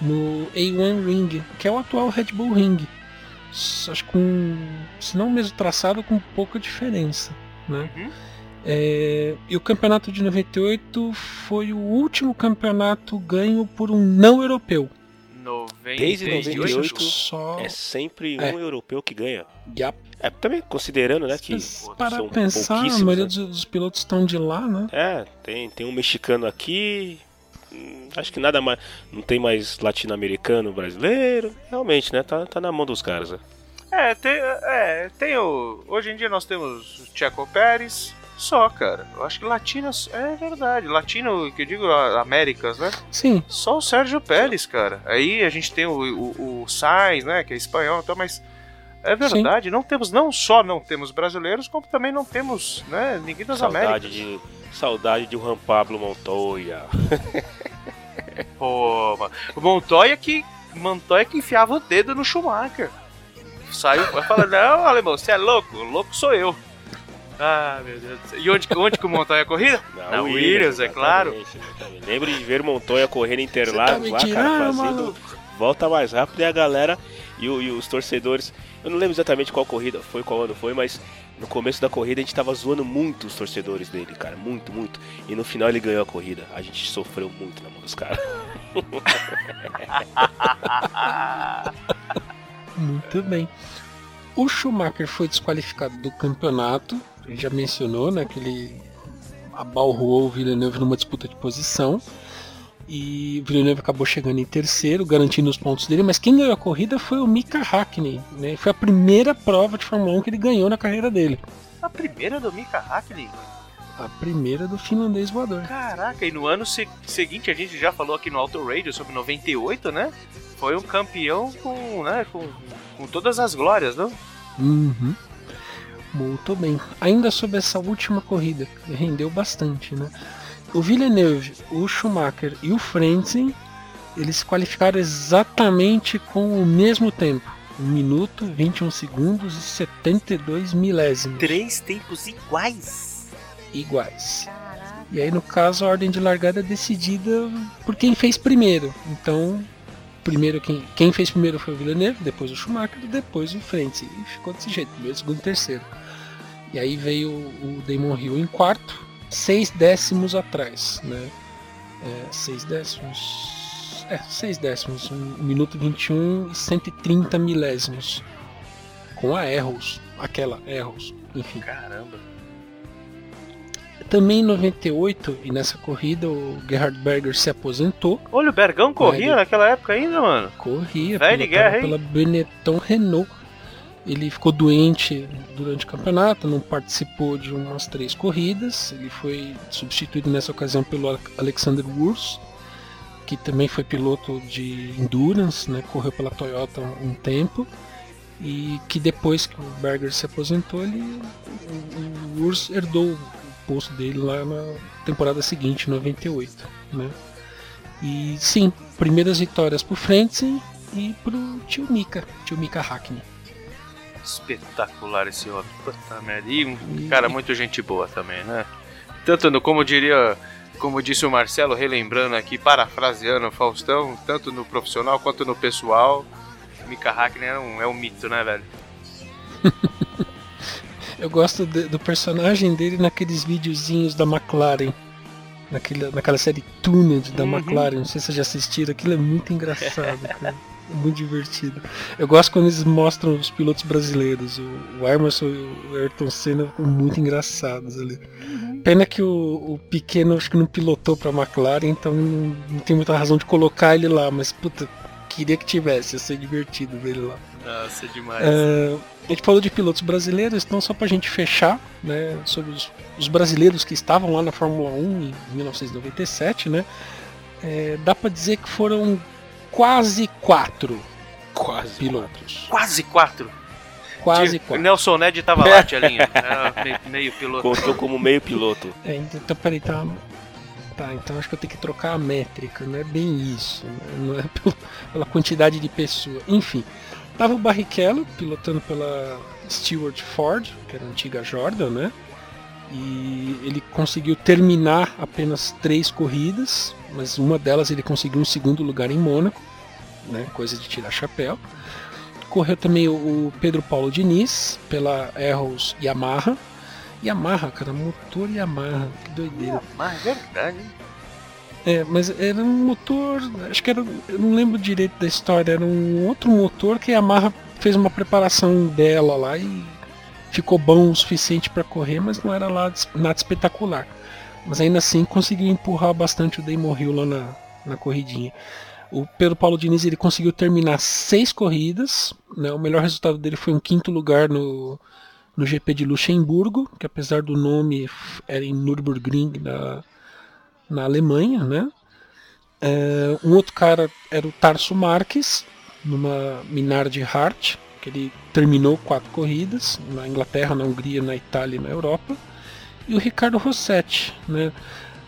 no A1 Ring, que é o atual Red Bull Ring. Acho que com, se não o mesmo traçado, com pouca diferença. Né? Uhum. É, e o campeonato de 98 foi o último campeonato ganho por um não europeu. 98. Desde 98, Só. É sempre É. um europeu que ganha. Yap. É, também considerando, né, que Mas para são pensar, a pouquíssimos, maioria né? dos, dos pilotos estão de lá, né? É, tem, tem um mexicano aqui. Acho que nada mais. Não tem mais latino-americano, brasileiro. Realmente, né? Tá, tá na mão dos caras. Né? É, tem, é, tem o. Hoje em dia nós temos o Checo Pérez. Só, cara. Eu acho que latinos. É verdade. Latino, que eu digo, Américas, né? Sim, Só o Sérgio Pérez, cara. Aí a gente tem o, o, o Sainz, né? Que é espanhol, então, mas. É verdade, não temos, não só não temos brasileiros, como também não temos, né, ninguém das Saudade Américas. de. Saudade de Juan Pablo Montoya. [laughs] Pô, mano. O Montoya que. Montoya que enfiava o dedo no Schumacher. Saiu vai falar, [laughs] não, alemão, você é louco? Louco sou eu. Ah, meu Deus do céu. E onde, onde que o Montoya corria? [laughs] Na Williams, é claro. exatamente. Lembro de ver Montoya correndo em Interlagos tá lá, cara, tirando, fazendo maluco. volta mais rápido e a galera e, o- e os torcedores. Eu não lembro exatamente qual corrida foi, qual ano foi, mas no começo da corrida a gente tava zoando muito os torcedores dele, cara. Muito, muito. E no final ele ganhou a corrida. A gente sofreu muito na mão dos caras. [laughs] muito bem. O Schumacher foi desqualificado do campeonato. Gente já mencionou, né? Que ele abalroou o Villeneuve numa disputa de posição. E o Villeneuve acabou chegando em terceiro, garantindo os pontos dele, mas quem ganhou a corrida foi o Mika Hakkinen, né? Foi a primeira prova de Fórmula 1 que ele ganhou na carreira dele. A primeira do Mika Hakkinen. A primeira do finlandês voador. Caraca, e no ano se- seguinte, a gente já falou aqui no Auto Radio sobre 98, né? Foi um campeão com, né, com, com todas as glórias, não? Uhum. Muito bem. Ainda sobre essa última corrida, rendeu bastante, né? O Villeneuve, o Schumacher e o Frentzen, eles se qualificaram exatamente com o mesmo tempo. 1 minuto, 21 segundos e 72 milésimos. Três tempos iguais. iguais. E aí, no caso, a ordem de largada é decidida por quem fez primeiro. Então, primeiro quem, quem fez primeiro foi o Villeneuve, depois o Schumacher, depois o Frentzen. E ficou desse jeito, primeiro, segundo, terceiro. E aí veio o Damon Hill em quarto, seis décimos atrás, né? É, seis décimos. É, seis décimos, 1 minuto 21 e 130 milésimos. Com a Erros, aquela Erros, enfim. Caramba. Também em 98, e nessa corrida, o Gerhard Berger se aposentou. Olha, o Bergão corria Velho. naquela época ainda, mano. Corria Velho guerra, pela Benetton Renault. Ele ficou doente durante o campeonato, não participou de umas três corridas. Ele foi substituído nessa ocasião pelo Alexander Wurz, que também foi piloto de endurance, né? correu pela Toyota um tempo. E que depois que o Berger se aposentou, ele, o, o Wurz herdou o posto dele lá na temporada seguinte, 98. Né? E sim, primeiras vitórias pro Frentzen e pro tio Mika, tio Mika Hackney. Espetacular esse homem. Puta merda. E um cara muito gente boa também, né? Tanto no, como diria, como disse o Marcelo, relembrando aqui, parafraseando o Faustão, tanto no profissional quanto no pessoal, Mika Hakkinen é um, é um mito, né, velho? [laughs] Eu gosto de- do personagem dele naqueles videozinhos da McLaren. Naquele, naquela série Tuned da Uhum. McLaren, não sei se vocês já assistiram, aquilo é muito engraçado, [laughs] cara. Muito divertido. Eu gosto quando eles mostram os pilotos brasileiros. O, o Emerson e o Ayrton Senna ficam muito engraçados ali. Pena que o, o pequeno acho que não pilotou pra McLaren, então não, não tem muita razão de colocar ele lá, mas puta, queria que tivesse, ia ser divertido ver ele lá. Nossa, é demais. É, a gente falou de pilotos brasileiros, então só pra gente fechar, né, sobre os, os brasileiros que estavam lá na Fórmula 1 em 1997, né, é, dá pra dizer que foram quase quatro Quase. pilotos. Quase quatro. Quase Tipo, quatro. Nelson Ned tava lá, tia Linha. [laughs] Era meio, meio piloto. Contou como meio piloto. É, então peraí, tá. Tá, então acho que eu tenho que trocar a métrica, não é bem isso, né? não é [laughs] pelo- pela quantidade de pessoas. Enfim, tava o Barrichello pilotando pela Stewart Ford, que era a antiga Jordan, né? E ele conseguiu terminar apenas três corridas, mas uma delas ele conseguiu um segundo lugar em Mônaco, né? Coisa de tirar chapéu. Correu também o Pedro Paulo Diniz pela Arrows Yamaha. Yamaha, cara, motor Yamaha, que doideira. Mas é verdade. É, mas era um motor, acho que era, eu não lembro direito da história, era um outro motor que a Yamaha fez uma preparação dela lá e ficou bom o suficiente para correr, mas não era lá nada espetacular. Mas ainda assim conseguiu empurrar bastante o Damon Hill lá na, na corridinha. O Pedro Paulo Diniz ele conseguiu terminar seis corridas, né? o melhor resultado dele foi um quinto lugar no, no GP de Luxemburgo, que apesar do nome era em Nürburgring, na, na Alemanha, né? É, um outro cara era o Tarso Marques, numa Minardi Hart, que ele terminou quatro corridas, na Inglaterra, na Hungria, na Itália e na Europa. E o Ricardo Rossetti, né?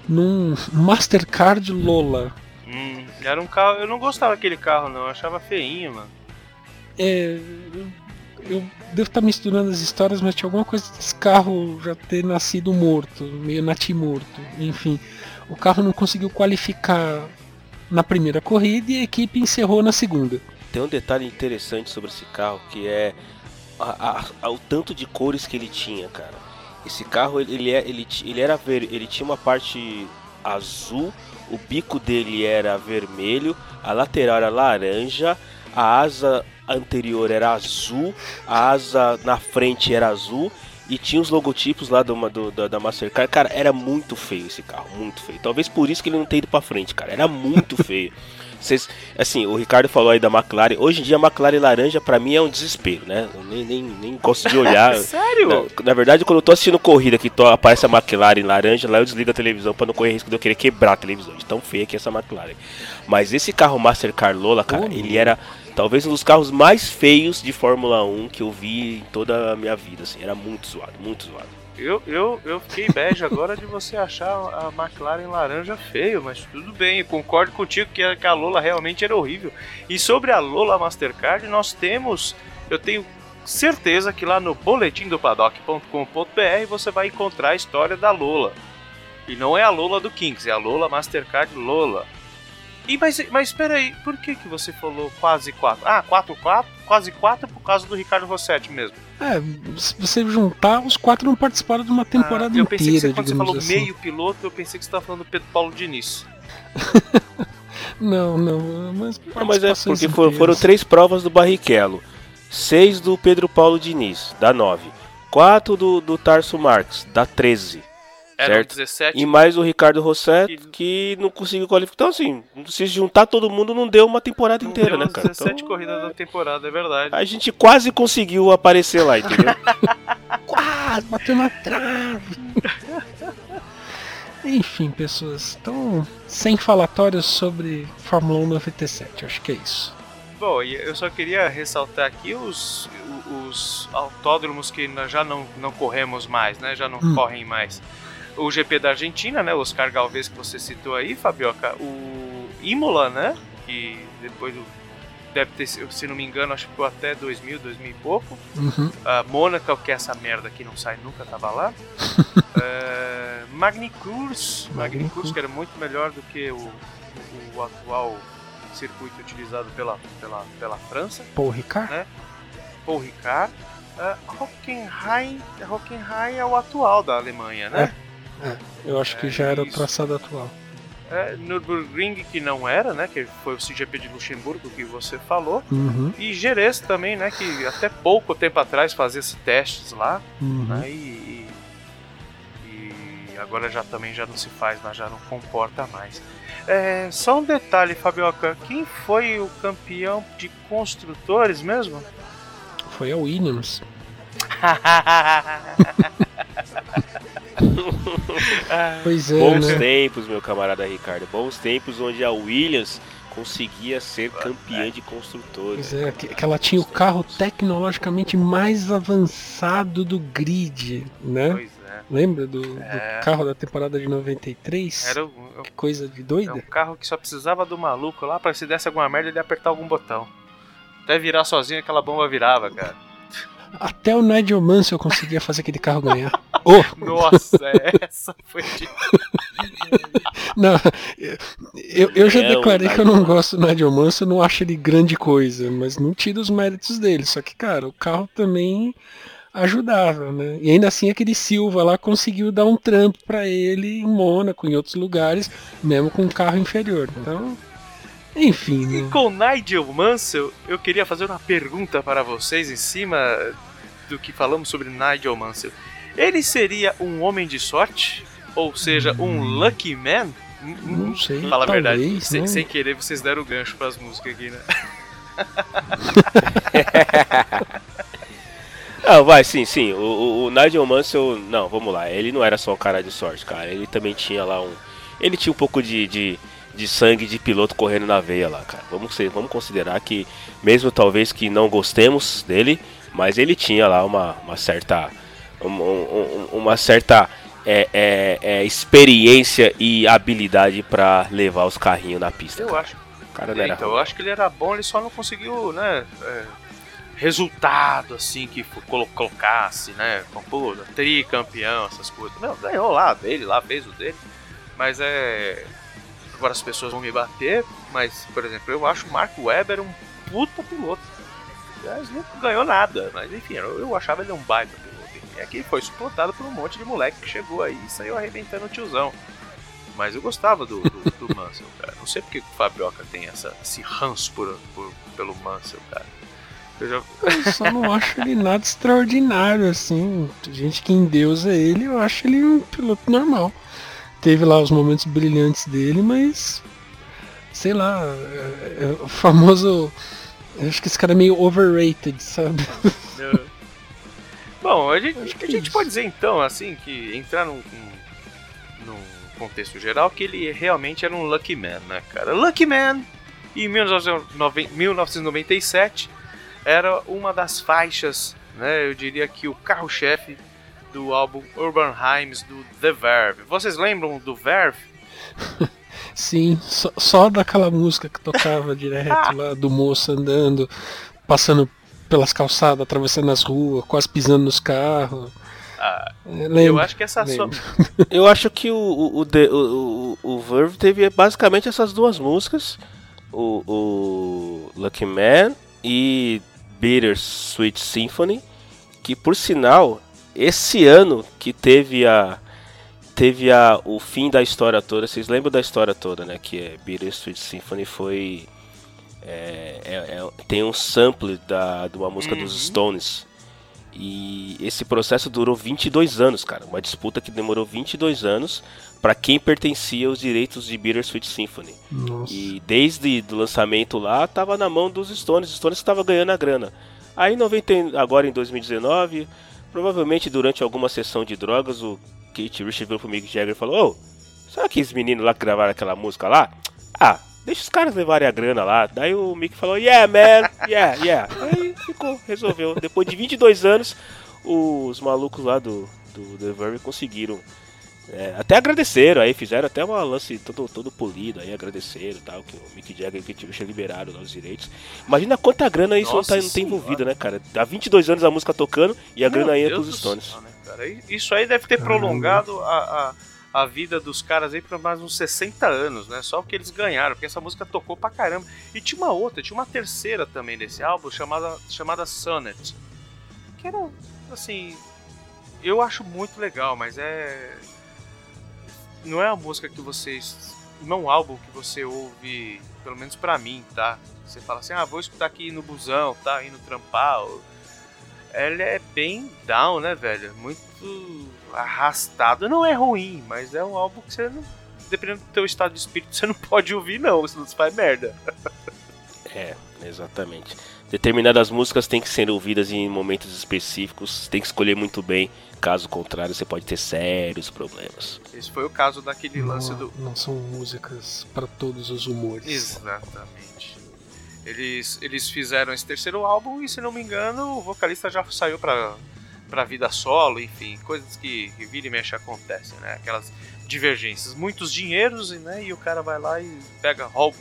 Num Mastercard Lola. Hum, era um carro. Eu não gostava daquele carro, não. Eu achava feinho, mano. É, eu, eu devo estar misturando as histórias, mas tinha alguma coisa desse carro já ter nascido morto, meio natimorto. Enfim, o carro não conseguiu qualificar na primeira corrida e a equipe encerrou na segunda. Tem um detalhe interessante sobre esse carro que é a- a- a- o tanto de cores que ele tinha, cara. Esse carro ele, ele, é- ele, ele era ver, ele tinha uma parte azul, o bico dele era vermelho, a lateral era laranja, a asa anterior era azul, a asa na frente era azul e tinha os logotipos lá do, do- da, da Mastercard. Cara, era muito feio esse carro, muito feio. Talvez por isso que ele não tenha ido pra frente, cara. Era muito [laughs] feio. Vocês, assim, o Ricardo falou aí da McLaren. Hoje em dia a McLaren laranja pra mim é um desespero, né? Eu nem, nem, nem gosto de olhar. [laughs] Sério? Na, na verdade, quando eu tô assistindo corrida que to- aparece a McLaren laranja, lá eu desligo a televisão pra não correr risco de eu querer quebrar a televisão. De tão feia que é essa McLaren. Mas esse carro Mastercard Lola, cara, ele era talvez um dos carros mais feios de Fórmula 1 que eu vi em toda a minha vida, assim. Era muito zoado, muito zoado. Eu, eu, eu fiquei bege agora de você achar a McLaren laranja feio, mas tudo bem, concordo contigo que a, Lola realmente era horrível. E sobre a Lola Mastercard, nós temos, eu tenho certeza que lá no boletimdopaddock.com.br você vai encontrar a história da Lola. E não é a Lola do Kings, é a Lola Mastercard Lola. E mas, mas espera aí, por que, que você falou quase 4? Ah, 4, 4, quase 4 por causa do Ricardo Rossetti mesmo. É, se você juntar, os quatro não participaram de uma temporada Ah, eu pensei que inteira, você, quando você falou assim. meio piloto, eu pensei que você estava falando do Pedro Paulo Diniz. [laughs] Não, não, mas Não, mas é porque for- foram inteiras. três provas do Barrichello, seis do Pedro Paulo Diniz, dá 9. Quatro do, do Tarso Marques, dá 13. Eram Certo. 17. E mais o Ricardo Rossetti, que não conseguiu qualificar. Então, assim, se juntar todo mundo, não deu uma temporada não inteira, deu né, cara? 17 Então, corridas da temporada, é verdade. a gente quase conseguiu aparecer lá, entendeu? [laughs] Quase, bateu na trave. [laughs] Enfim, pessoas, então, sem falatórios sobre Fórmula 1 97, acho que é isso. Bom, eu só queria ressaltar aqui os, os autódromos que nós já não, não corremos mais, né? Já não Hum. correm mais. O GP da Argentina, né? O Oscar Galvez que você citou aí, Fabioca. O Imola, né? Que depois do- deve ter, se não me engano, acho que ficou até 2000, 2000 e pouco. Uhum. a Mônaco, que é essa merda que não sai nunca, tava lá. [laughs] É, Magny-Cours, Magny-Cours. Magny-Cours, que era muito melhor do que o, o, o atual circuito utilizado pela, pela, pela França. Paul Ricard? Né? Paul Ricard. Uh, Hockenheim, Hockenheim é o atual da Alemanha, né? Eu acho que É, já era o isso. traçado atual. É, Nürburgring que não era, né? Que foi o CGP de Luxemburgo que você falou. Uhum, E Jerez também, né? Que até pouco tempo atrás fazia esses testes lá. uhum. né, e, e agora já também já não se faz, mas já não comporta mais. É, só um detalhe, Fabioca, quem foi o campeão de construtores mesmo? Foi a Williams. [laughs] [laughs] Pois é, Bons né? tempos, meu camarada Ricardo. Bons tempos onde a Williams conseguia ser campeã de construtores. Pois é, que, que ela tinha o carro tecnologicamente mais avançado do grid, né? Pois é. Lembra do, do É. carro da temporada de 93? Era um, Que coisa de é doida. um carro que só precisava do maluco lá pra se desse alguma merda ele apertar algum botão. Até virar sozinho aquela bomba virava, cara. Até o Nigel Mansell conseguia fazer aquele carro ganhar. [laughs] Oh, Nossa, essa foi de... [laughs] não, eu, eu já Não, declarei que eu não gosto do Nigel Mansell, não acho ele grande coisa, mas não tira os méritos dele. Só que, cara, o carro também ajudava, né? E ainda assim aquele Silva lá conseguiu dar um trampo pra ele em Mônaco, em outros lugares, mesmo com um carro inferior. Então, enfim, E né? com Nigel Mansell, eu queria fazer uma pergunta para vocês em cima do que falamos sobre Nigel Mansell. Ele seria um homem de sorte? Ou seja, um lucky man? Não sei, Fala a verdade. talvez, Sem, né? sem querer, vocês deram o gancho para as músicas aqui, né? [laughs] Ah, vai, sim, sim. O, o, o Nigel Mansell, não, vamos lá. Ele não era só um cara de sorte, cara. Ele também tinha lá um. Ele tinha um pouco de, de, de sangue de piloto correndo na veia lá, cara. Vamos, ser, vamos considerar que, mesmo talvez que não gostemos dele, mas ele tinha lá uma, uma certa. Um- um- um- uma certa é, é, é, experiência e habilidade pra levar os carrinhos na pista. Eu cara. acho. Cara não era Então, eu acho que ele era bom, ele só não conseguiu, né? é, resultado assim que colocasse, né? Pô, tricampeão, essas coisas. Não, ganhou lá dele, lá fez o dele. Mas é. Agora as pessoas vão me bater, mas, por exemplo, eu acho o Mark Webber um puta piloto. Aliás, não ganhou nada, mas enfim, eu, eu achava ele um baita piloto. E aqui foi suplantado por um monte de moleque que chegou aí e saiu arrebentando o tiozão. Mas eu gostava do, do, do [laughs] Mansell, cara. Não sei porque o Fabioca tem essa, esse ranço por, por- pelo Mansell, cara. Eu já, Eu só não [laughs] acho ele nada extraordinário, assim. Gente que endeusa ele, eu acho ele um piloto normal. Teve lá os momentos brilhantes dele, mas. Sei lá, é, é o famoso. Eu acho que esse cara é meio overrated, sabe? Bom, a gente, Acho que a é gente pode dizer então, assim, que entrar num, num, contexto geral, que ele realmente era um Lucky Man, né, cara? Lucky Man, em 1990 1997, era uma das faixas, né, eu diria que o carro-chefe do álbum Urban Rhymes do The Verve. Vocês lembram do Verve? [laughs] Sim, só, só daquela música que tocava direto [laughs] lá, do moço andando, passando pelas calçadas, atravessando as ruas, quase pisando nos carros. Ah, É, eu acho que essa sua... [laughs] Eu acho que o, o, o, o, o Verve teve basicamente essas duas músicas. O, o Lucky Man e Bitter Sweet Symphony. Que por sinal, esse ano que teve a. Teve a, o fim da história toda. Vocês lembram da história toda, né? Que é Bitter Sweet Symphony foi. É- é- é- tem um sample da, de uma música dos Uhum. Stones. E esse processo durou 22 anos, cara. Uma disputa que demorou 22 anos para quem pertencia aos direitos de Bittersweet Symphony. Nossa. E desde o lançamento lá, tava na mão dos Stones. Os Stones estavam ganhando a grana. Aí, em 90, agora em 2019, provavelmente durante alguma sessão de drogas, o Kate Richards virou pro Mick Jagger e falou: Ô, sabe aqueles meninos lá que gravaram aquela música lá? Ah, deixa os caras levarem a grana lá. Daí o Mick falou: Yeah, man, yeah, yeah. Aí ficou, resolveu. Depois de 22 anos, os malucos lá do, do The Verve conseguiram. é, até agradeceram, aí fizeram até uma lance todo, todo polido, aí agradeceram e tal, que o Mick Jagger e o Kate Richards liberaram lá os direitos. Imagina quanta grana isso não Nossa tá, não tem envolvida, né, cara? Há 22 anos a música tocando e a Meu grana ia Deus pros Stones. céu, né, cara? Isso aí deve ter Caramba. prolongado a, a, a vida dos caras aí por mais uns 60 anos, né? Só porque eles ganharam, porque essa música tocou pra caramba. E tinha uma outra, tinha uma terceira também desse álbum chamada, chamada Sonnet. Que era, assim. Eu acho muito legal, mas é. Não é a música que vocês não é um álbum que você ouve, pelo menos pra mim, tá? Você fala assim, ah, vou escutar aqui no busão, tá? Indo trampar. Ele é bem down, né, velho? Muito arrastado. Não é ruim, mas é um álbum que você não. Dependendo do teu estado de espírito, [laughs] você não pode ouvir, não, senão você faz merda. É, exatamente. Determinadas músicas têm que ser ouvidas em momentos específicos, tem que escolher muito bem, caso contrário você pode ter sérios problemas. Esse foi o caso daquele lance Não, do. não são músicas para todos os humores. Exatamente. Eles, eles fizeram esse terceiro álbum e, se não me engano, o vocalista já saiu pra vida solo, enfim, coisas que, que vira e mexe acontecem, né? Aquelas divergências. Muitos dinheiros, né? E o cara vai lá e pega, rouba,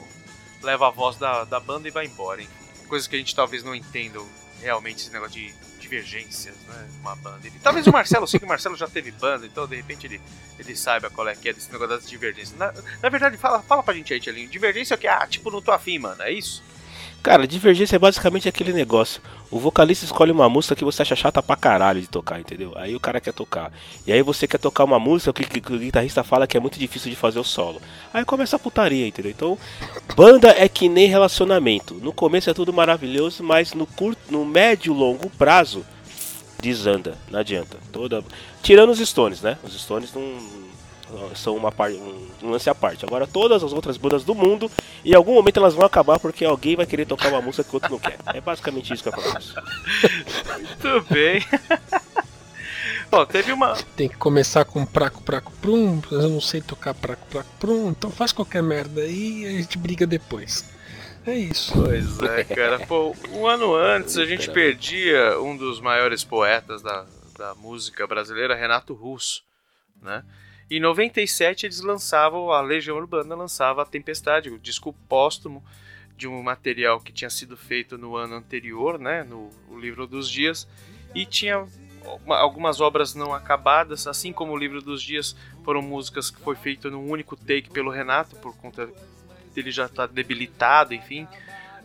leva a voz da, da banda e vai embora, enfim. Coisas que a gente talvez não entenda realmente esse negócio de divergências, né? Uma banda. Ele- talvez o Marcelo, sim, que o Marcelo já teve banda, então de repente ele, ele saiba qual é que é desse negócio das divergências. Na, na verdade, fala, fala pra gente aí, Tchelinho. Divergência é o que? Ah, tipo, não tô afim, mano, é isso? Cara, divergência é basicamente aquele negócio. O vocalista escolhe uma música que você acha chata pra caralho de tocar, entendeu? Aí o cara quer tocar. E aí você quer tocar uma música que, que- que o guitarrista fala que é muito difícil de fazer o solo. Aí começa a putaria, entendeu? Então, banda é que nem relacionamento. No começo é tudo maravilhoso, mas no curto, no médio longo prazo desanda, não adianta. Toda tirando os Stones, né? Os Stones não são uma parte, um, lance à parte. Agora todas as outras bandas do mundo, em algum momento elas vão acabar porque alguém vai querer tocar uma música que o outro não quer. É basicamente isso que acontece. [laughs] Tudo bem. [laughs] Ó, teve uma. Tem que começar com praco, praco, prum. Eu não sei tocar praco, praco, prum. Então faz qualquer merda aí e a gente briga depois. É isso. Pois é, cara. Pô, um ano antes a gente perdia um dos maiores poetas da, da música brasileira, Renato Russo, né? Em 97 eles lançavam, a Legião Urbana lançava a Tempestade, o disco póstumo de um material que tinha sido feito no ano anterior, né? No Livro dos Dias. E tinha uma- algumas obras não acabadas, assim como o Livro dos Dias foram músicas que foi feito num único take pelo Renato, por conta dele já estar debilitado, enfim.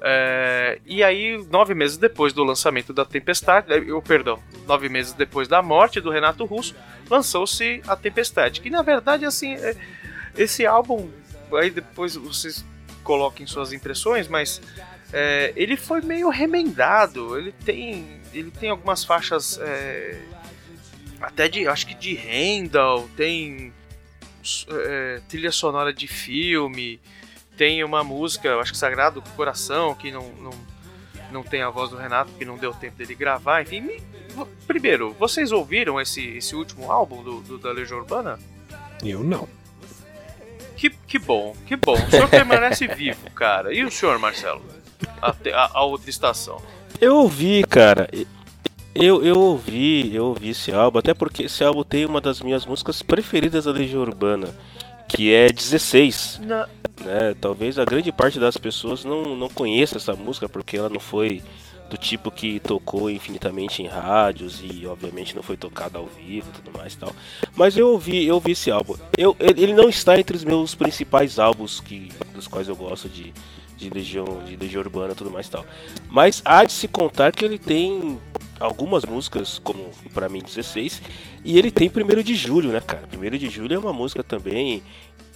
É, e aí, nove meses depois do lançamento da Tempestade, eh, eu, perdão, nove meses depois da morte do Renato Russo, lançou-se a Tempestade. Que na verdade, assim, é- esse álbum, aí depois vocês coloquem suas impressões, mas é, ele foi meio remendado. Ele tem, ele tem algumas faixas é, até de, acho que de Handel, tem é, trilha sonora de filme, tem uma música, acho que Sagrado Coração, que não, não, não tem a voz do Renato, que não deu tempo dele gravar, enfim. me- primeiro, vocês ouviram esse, esse último álbum do, do- da Legião Urbana? Eu não. Que, que bom, que bom. O senhor permanece [laughs] vivo, cara. E o senhor, Marcelo? A, a- a outra estação. Eu ouvi, cara. Eu, eu ouvi, eu ouvi esse álbum, até porque esse álbum tem uma das minhas músicas preferidas da Legião Urbana, que é 16. Na- né? Talvez a grande parte das pessoas não, não conheça essa música porque ela não foi do tipo que tocou infinitamente em rádios e obviamente não foi tocada ao vivo e tudo mais e tal. Mas eu ouvi, eu ouvi esse álbum. Eu, ele não está entre os meus principais álbuns que, dos quais eu gosto de, de Legião, de Legião Urbana e tudo mais e tal. Mas há de se contar que ele tem algumas músicas, como pra mim 16, e ele tem primeiro de julho, né, cara? Primeiro de julho é uma música também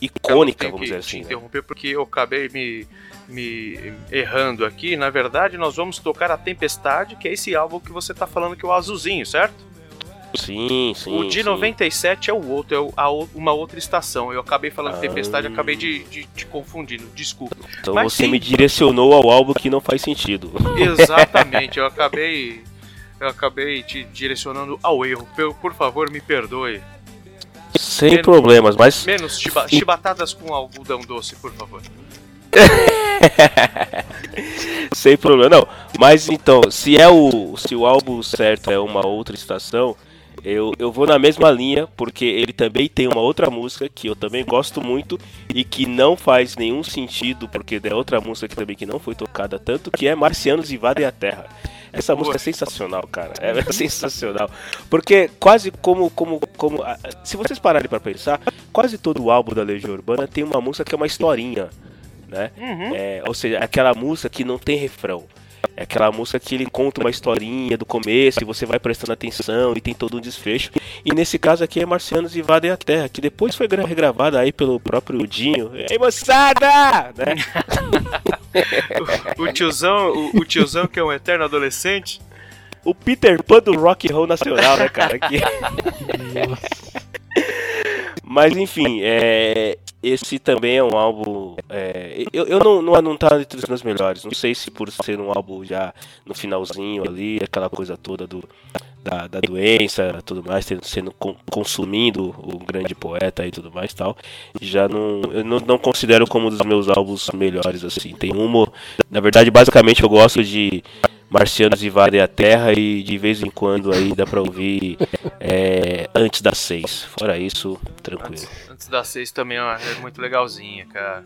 icônica, vamos dizer te assim. né? interromper porque eu acabei me, me errando aqui. Na verdade, nós vamos tocar a Tempestade, que é esse álbum que você tá falando que é o azulzinho, certo? Sim, sim. o de sim. 97 é o outro, é o- a o- uma outra estação. Eu acabei falando Ah. Tempestade, acabei de, de, te confundindo, desculpa. Então Mas você sim. me direcionou ao álbum que não faz sentido. Exatamente, eu acabei. Eu acabei te direcionando ao erro. Por, por favor, me perdoe. Sem Menos- problemas, mas. Menos chiba- chibatadas com algodão doce, por favor. [laughs] Sem problema. Não, mas então, se é o. Se o álbum certo é uma outra estação, eu, eu vou na mesma linha, porque ele também tem uma outra música que eu também gosto muito e que não faz nenhum sentido, porque é outra música que também que não foi tocada tanto, que é Marcianos Invadem a Terra. Essa música é sensacional, cara. É sensacional. Porque quase como. como, como se vocês pararem pra pensar, quase todo o álbum da Legião Urbana tem uma música que é uma historinha. Né? É, ou seja, aquela música que não tem refrão. É aquela música que ele conta uma historinha do começo e você vai prestando atenção e tem todo um desfecho. E nesse caso aqui é Marcianos Invadem a Terra, que depois foi gra- regravada aí pelo próprio Dinho. Ei, moçada! Né? [laughs] O tiozão, o, o tiozão que é um eterno adolescente. O Peter Pan do rock and roll nacional, né, cara? Que- [laughs] Mas enfim, é, esse também é um álbum. é, eu eu não, não, não tá entre os meus melhores. Não sei se por ser um álbum já no finalzinho ali, aquela coisa toda do, da, da doença tudo mais, sendo con- consumindo o grande poeta e tudo mais tal. Já não. Eu não, não considero como um dos meus álbuns melhores, assim. Tem uma. Na verdade, basicamente eu gosto de. Marcianos invadem a Terra e de vez em quando aí dá pra ouvir é, antes das seis. Fora isso, tranquilo. Antes das seis também ó, é muito legalzinha, cara.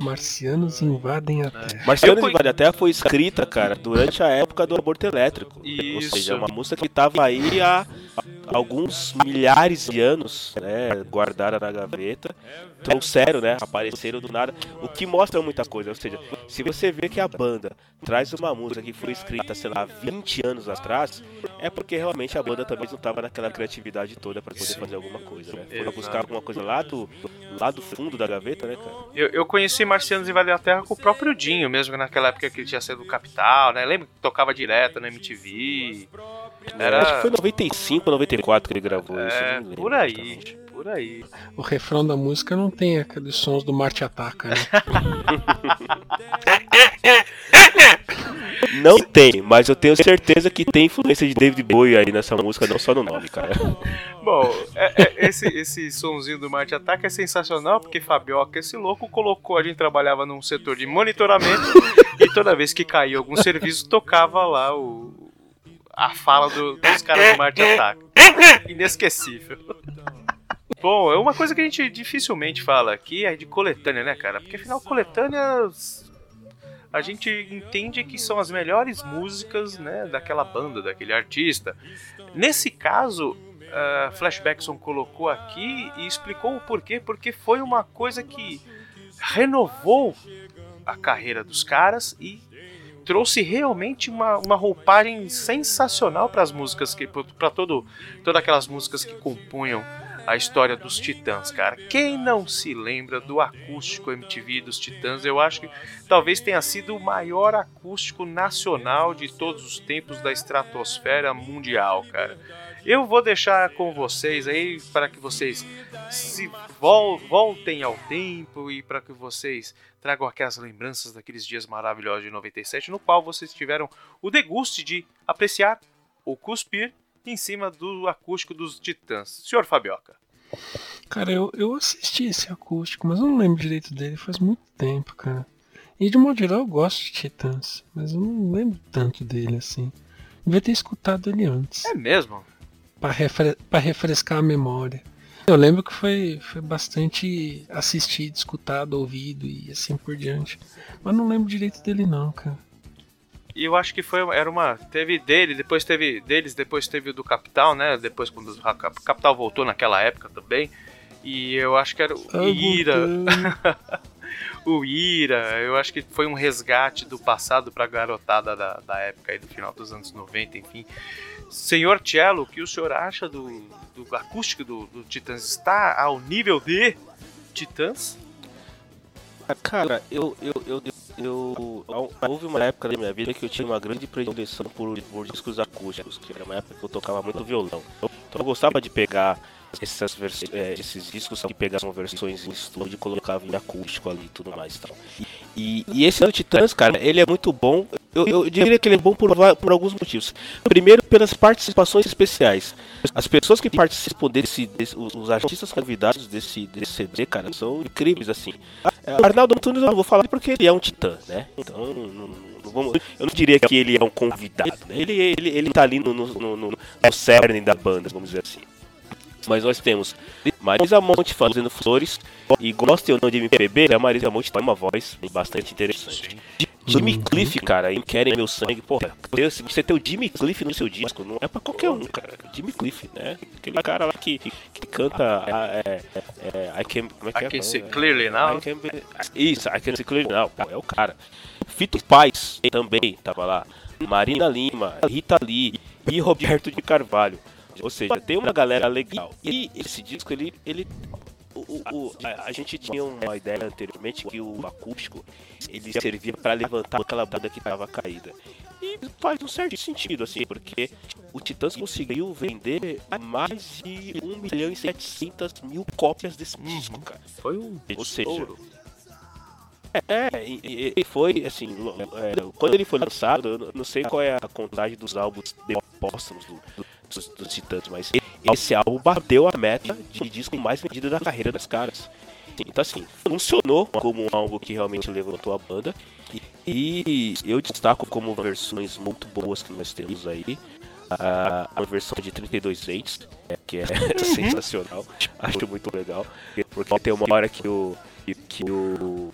Marcianos invadem a Terra. Marcianos invadem a Terra foi escrita, cara, durante a época do aborto elétrico. Ou Isso. seja, é uma música que tava aí há alguns milhares de anos, né, guardada na gaveta. Trouxeram, né, apareceram do nada, o que mostra muita coisa. Ou seja, se você vê que a banda traz uma música que foi escrita, sei lá, 20 anos atrás, é porque realmente a banda também não tava naquela criatividade toda pra poder fazer alguma coisa, né? Foram buscar alguma coisa lá do, lá do fundo da gaveta, né, cara? Eu, eu conheci Marcianos Invadem a Terra com o próprio Dinho, mesmo naquela época que ele tinha sido Capital, né? Lembra que tocava direto na MTV? Era- Acho que foi 95, 94 que ele gravou isso. É, lembro por aí, exatamente. Por aí. O refrão da música não tem aqueles sons do Marte Ataca, né? [laughs] Não tem, mas eu tenho certeza que tem influência de David Bowie aí nessa música, não só no nome, cara. Bom, é- é- esse, esse sonzinho do Marte Ataque é sensacional, porque Fabioca, esse louco, colocou, a gente trabalhava num setor de monitoramento, e toda vez que caía algum serviço, tocava lá o, a fala do- dos caras do Marte Ataque. Inesquecível. Bom, é uma coisa que a gente dificilmente fala aqui é de coletânea, né, cara? Porque afinal, coletâneas a gente entende que são as melhores músicas, né, daquela banda, daquele artista. Nesse caso, uh, Flashbackson colocou aqui e explicou o porquê, porque foi uma coisa que renovou a carreira dos caras e trouxe realmente uma, uma roupagem sensacional para as músicas que para todo todas aquelas músicas que compunham a história dos Titãs, cara. Quem não se lembra do acústico MTV dos Titãs? Eu acho que talvez tenha sido o maior acústico nacional de todos os tempos da estratosfera mundial, cara. Eu vou deixar com vocês aí para que vocês se vol- voltem ao tempo e para que vocês tragam aquelas lembranças daqueles dias maravilhosos de 97, no qual vocês tiveram o deguste de apreciar ou cuspir em cima do acústico dos Titãs. Senhor Fabioca. Cara, eu, eu assisti esse acústico, mas eu não lembro direito dele faz muito tempo, cara. E de modo geral eu gosto de Titãs, mas eu não lembro tanto dele assim. Devia ter escutado ele antes, É mesmo? pra, refre refrescar a memória. Eu lembro que foi, foi bastante assistido, escutado, ouvido e assim por diante. Mas não lembro direito dele não, cara. E eu acho que foi era uma teve dele, depois teve deles, depois teve o do Capital, né? Depois quando o Cap- Capital voltou naquela época também. E eu acho que era o Tá Ira, [laughs] o Ira, eu acho que foi um resgate do passado pra garotada da, da época aí do final dos anos 90, enfim. Senhor Cello, o que o senhor acha do, do acústico do, do Titãs? Está ao nível de Titãs? Ah, Cara, eu, eu, eu, eu, eu- Houve uma época da minha vida que eu tinha uma grande predileção por, por discos acústicos, que era uma época que eu tocava muito violão. Então eu gostava de pegar essas vers eh, esses discos que pegavam versões em estúdio e colocavam em acústico ali e tudo mais tal. E, e esse do Titãs, cara, ele é muito bom. Eu, eu diria que ele é bom por, por alguns motivos. Primeiro, pelas participações especiais. As pessoas que participam desse, desse- os, os artistas convidados desse, desse CD, cara, são incríveis, assim. É, Arnaldo Antunes eu não vou falar porque ele é um titã, né? Então, não, não- vamos, eu não diria que ele é um convidado, né? Ele, ele, ele tá ali no, no, no, no- cerne da banda, vamos dizer assim. Mas nós temos Marisa Monte fazendo flores. E goste ou não de MPB, a Marisa Monte tem uma voz bastante interessante. Jimmy Cliff, cara, em Querem Meu Sangue, porra, Deus, você ter o Jimmy Cliff no seu disco não é pra qualquer um, cara. Jimmy Cliff, né? Aquele cara lá que, que canta ah, é, é, I Can, como é que I é? can see É, clearly now. I can be- Isso, I Can See Clearly Now, pô, é o cara. Fito Paz também tava lá. Marina Lima, Rita Lee e Roberto de Carvalho. Ou seja, tem uma galera legal. E esse disco, ele. ele o, o- a, a gente tinha uma ideia anteriormente que o acústico ele servia para levantar aquela banda que estava caída. E faz um certo sentido, assim, porque o Titãs conseguiu vender mais de 1 milhão e 700 mil cópias desse disco, cara. Foi um Ou seja, é, e, e- foi assim, é, quando ele foi lançado, eu não- não sei qual é a contagem dos álbuns de póstumos do, do, dos, dos Titãs, mas esse álbum bateu a meta de disco mais vendido da carreira dos caras. Então assim, funcionou como um álbum que realmente levantou a banda. E eu destaco como versões muito boas que nós temos aí. A, a versão de 32 Eights, é, que é sensacional, acho muito legal. Porque tem uma hora que o. que o.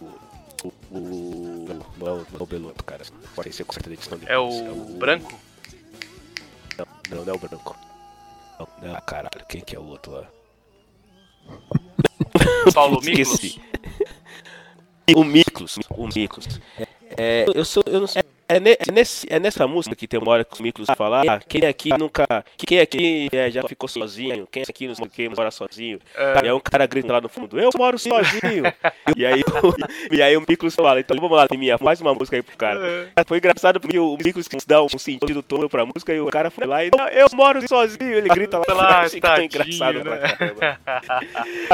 O. o não, é não é o Beloto, cara. Pode ser com certa edição É o branco? Não, não, não é o branco. Não, não, ah, caralho, quem que é o outro lá? [laughs] Paulo. Miklos? O Miklos, o Miklos. É, eu sou, eu não sei. É, ne- é nesse, é nessa música que tem uma hora que o Miklos fala, ah, quem aqui nunca. Quem aqui é, já ficou sozinho? Quem aqui não sei o que mora sozinho? E aí um cara grita lá no fundo, eu moro sozinho! [laughs] e, aí, o, e aí o Miklos fala, então vamos lá, minha, faz uma música aí pro cara. Foi engraçado porque o quis dar um sentido todo pra música e o cara foi lá e "Não, eu moro sozinho! Ele grita lá, Ah, [laughs] achei que tadinho, engraçado pra né? caramba.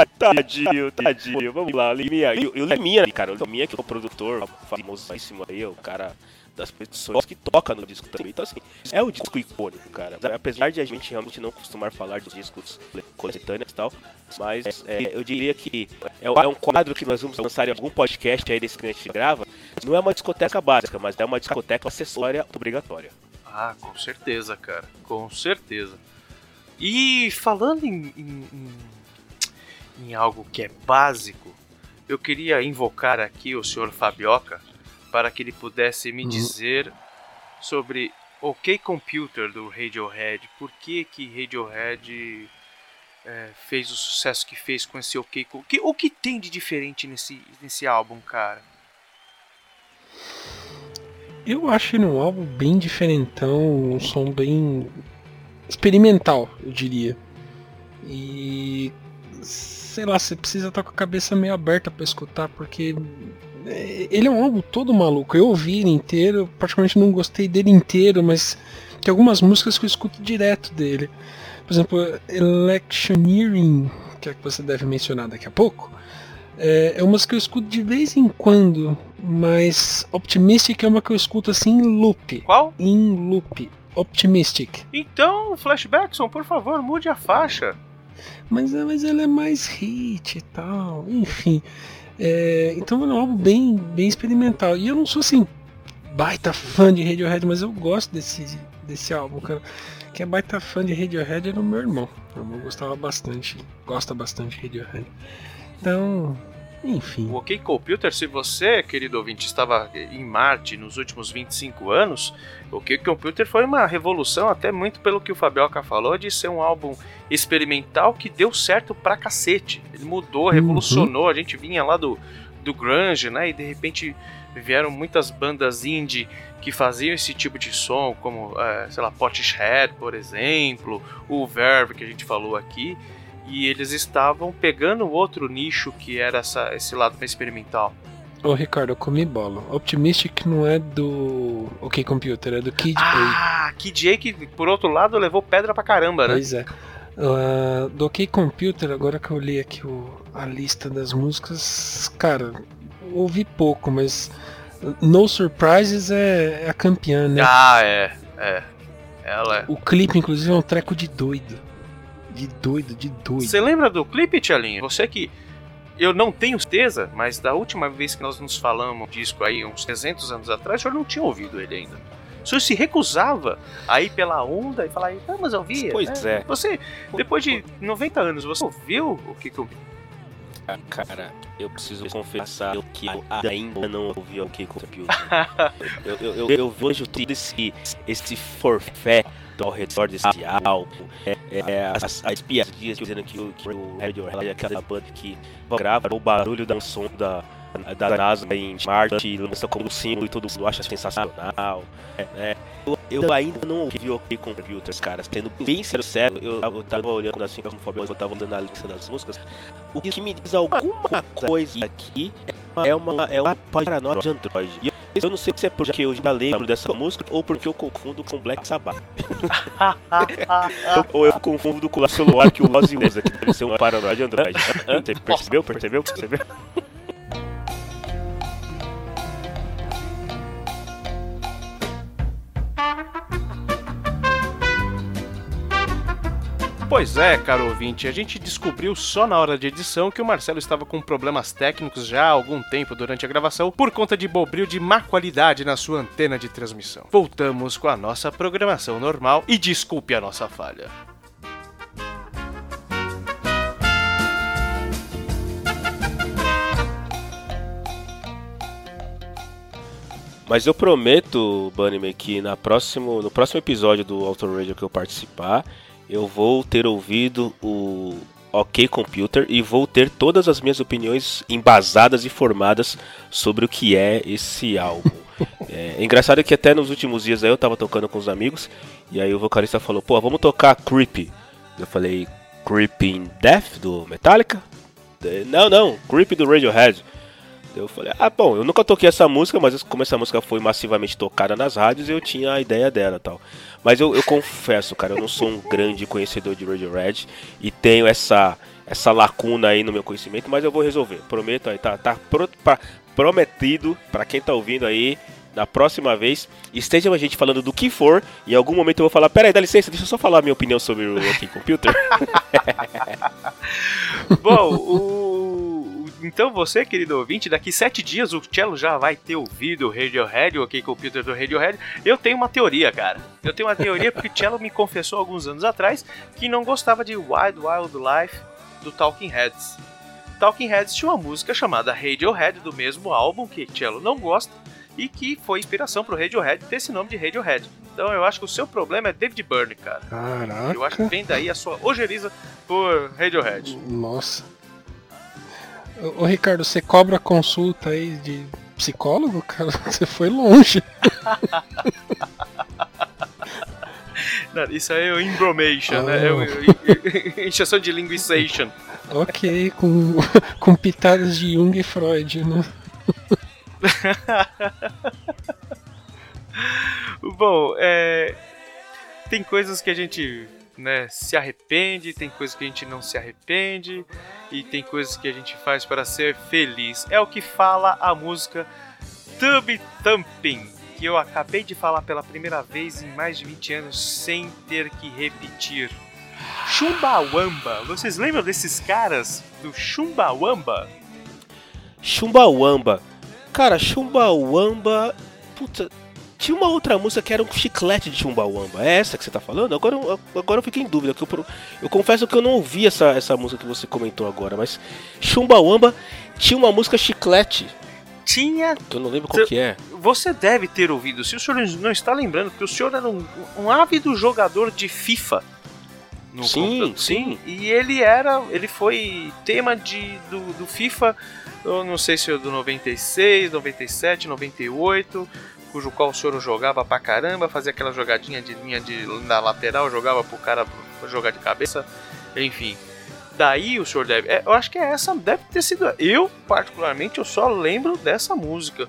[laughs] Tadinho, tadinho. Vamos lá, Liminha. E o Liminha, cara, o Liminha que é o produtor famosíssimo aí, o cara das pessoas que toca no disco também. Então, assim, é um disco icônico, cara. Apesar de a gente realmente não costumar falar de discos coletâneos e tal, mas é, eu diria que é, é um quadro que nós vamos lançar em algum podcast aí desse que a gente grava. Não é uma discoteca básica, mas é uma discoteca acessória obrigatória. Ah, com certeza, cara. Com certeza. E falando em, em, em- em algo que é básico, eu queria invocar aqui o senhor Fabioca para que ele pudesse me dizer sobre OK Computer do Radiohead. Por que que Radiohead é, fez o sucesso que fez com esse OK Co- o que tem de diferente nesse, nesse álbum, cara? Eu acho ele um álbum bem diferentão, um som bem experimental, eu diria. E sei lá, você precisa estar com a cabeça meio aberta pra escutar, porque ele é um álbum todo maluco. Eu ouvi ele inteiro, praticamente não gostei dele inteiro, mas tem algumas músicas que eu escuto direto dele. Por exemplo, Electioneering, que é a que você deve mencionar daqui a pouco. É, é uma música que eu escuto de vez em quando, mas Optimistic é uma que eu escuto assim em loop. Qual? Em loop. Optimistic. Então, Flashbackson, por favor, mude a faixa. Mas, é- mas ela é mais hit e tal, enfim. É, então é um álbum bem, bem experimental. E eu não sou assim, baita fã de Radiohead, mas eu gosto desse, desse álbum, cara. Quem é baita fã de Radiohead era o meu irmão. Meu irmão gostava bastante, gosta bastante de Radiohead. Então, enfim. O OK Computer, se você, querido ouvinte, estava em Marte nos últimos 25 anos, o OK Computer foi uma revolução, até muito pelo que o Fabioca falou, de ser um álbum experimental que deu certo pra cacete. Ele mudou, revolucionou. A gente vinha lá do, do Grunge, né? E de repente vieram muitas bandas indie que faziam esse tipo de som, como, eh, sei lá, Potshhead, por exemplo, o Verve, que a gente falou aqui e eles estavam pegando outro nicho que era essa, esse lado mais experimental. Ô Ricardo, eu comi bola. Optimistic não é do OK Computer, é do Kid A. Ah, Kid A que por outro lado levou pedra pra caramba, né? Pois é. Ah, do OK Computer, agora que eu li aqui o- a lista das músicas, cara, ouvi pouco, mas No Surprises é, é a campeã, né? Ah, é, é. Ela é. O clipe, inclusive, é um treco de doido. De doido, de doido. Você lembra do clipe, Tchalinho? Você que eu não tenho certeza, mas da última vez que nós nos falamos disco aí, uns 300 anos atrás, o senhor não tinha ouvido ele ainda. O senhor se recusava a ir pela onda e falar, ah, mas eu via. Pois né? é. Você, depois de 90 anos, você ouviu o que, que eu Ah, Cara, eu preciso confessar que eu ainda não ouvi o que Computer. [laughs] eu, eu, eu, eu vejo todo esse, esse forfé ao redor desse álbum. É, é, as, as piadinhas dizendo que o, que o Radiohead é aquela banda que grava o barulho da som da, da NASA em Marte, lança como símbolo e todo mundo acha sensacional. É, né? eu, eu ainda não ouvi OK Computers, cara. Sendo bem sincero, eu, eu tava olhando assim conforme eu tava dando a lista das músicas. O que me diz alguma coisa aqui é uma, é uma paranoia de Android. E eu, não sei se é porque eu já lembro dessa música ou porque eu confundo com Black Sabbath. [laughs] ou eu confundo com o celular que o Ozzy usa, que deve ser uma paranoia de Android. Percebeu? Percebeu? Percebeu? [laughs] Pois é, caro ouvinte, a gente descobriu só na hora de edição que o Marcelo estava com problemas técnicos já há algum tempo durante a gravação por conta de bobril de má qualidade na sua antena de transmissão. Voltamos com a nossa programação normal e desculpe a nossa falha. Mas eu prometo, Bunnyman, que na próximo, no próximo episódio do Auto Radio que eu participar, eu vou ter ouvido o OK Computer e vou ter todas as minhas opiniões embasadas e formadas sobre o que é esse álbum. [laughs] é, engraçado que até nos últimos dias aí eu tava tocando com os amigos e aí o vocalista falou: "Pô, vamos tocar Creepy". Eu falei: "Creeping Death do Metallica?" Não, não, Creepy do Radiohead. Eu falei, ah, bom, eu nunca toquei essa música, mas como essa música foi massivamente tocada nas rádios, eu tinha a ideia dela tal. Mas eu, eu confesso, cara, eu não sou um grande conhecedor de Radiohead e tenho essa, essa lacuna aí no meu conhecimento, mas eu vou resolver. Prometo aí, tá, tá pro, pra, prometido para quem tá ouvindo aí. Na próxima vez, esteja a gente falando do que for, em algum momento eu vou falar: Peraí, dá licença, deixa eu só falar a minha opinião sobre o OK Computer. [laughs] [laughs] Bom, o... então você, querido ouvinte, daqui sete dias o Cello já vai ter ouvido o Radiohead, o OK Computer do Radiohead. Eu tenho uma teoria, cara. Eu tenho uma teoria porque o [laughs] Cello me confessou alguns anos atrás que não gostava de Wild Wild Life do Talking Heads. Talking Heads tinha uma música chamada Radiohead do mesmo álbum que Cello não gosta e que foi inspiração pro Radiohead ter esse nome de Radiohead. Então eu acho que o seu problema é David Byrne, cara. Caraca. Eu acho que vem daí a sua ojeriza por Radiohead. Nossa. Ô, Ricardo, você cobra consulta aí de psicólogo, cara? [laughs] Você foi longe. Não, isso aí é o embromation, né? É o, [laughs] injeção de linguization. ok, com, [laughs] com pitadas de Jung e Freud, né? Bom, é, tem coisas que a gente né, se arrepende, tem coisas que a gente não se arrepende e tem coisas que a gente faz para ser feliz. É o que fala a música Tub Thumping, que eu acabei de falar pela primeira vez em mais de 20 anos sem ter que repetir. Chumbawamba, vocês lembram desses caras do Chumbawamba? Chumbawamba. Cara, Chumbawamba. Puta. Tinha uma outra música que era um chiclete de Chumbawamba. É essa que você tá falando? Agora, eu- agora eu fiquei em dúvida. que Eu, eu confesso que eu não ouvi essa, essa música que você comentou agora, mas Chumbawamba tinha uma música chiclete. Tinha Que eu não lembro qual que é. Você deve ter ouvido, se o senhor não está lembrando, porque o senhor era um, um ávido jogador de FIFA. Sim, computador. sim. E ele era. Ele foi tema de, do, do FIFA, eu não sei se é do 96, 97, 98, cujo qual o senhor jogava pra caramba, fazia aquela jogadinha de linha de, na lateral, jogava pro cara jogar de cabeça, enfim. Daí o senhor deve. é, eu acho que é essa, deve ter sido. Eu, particularmente, eu só lembro dessa música.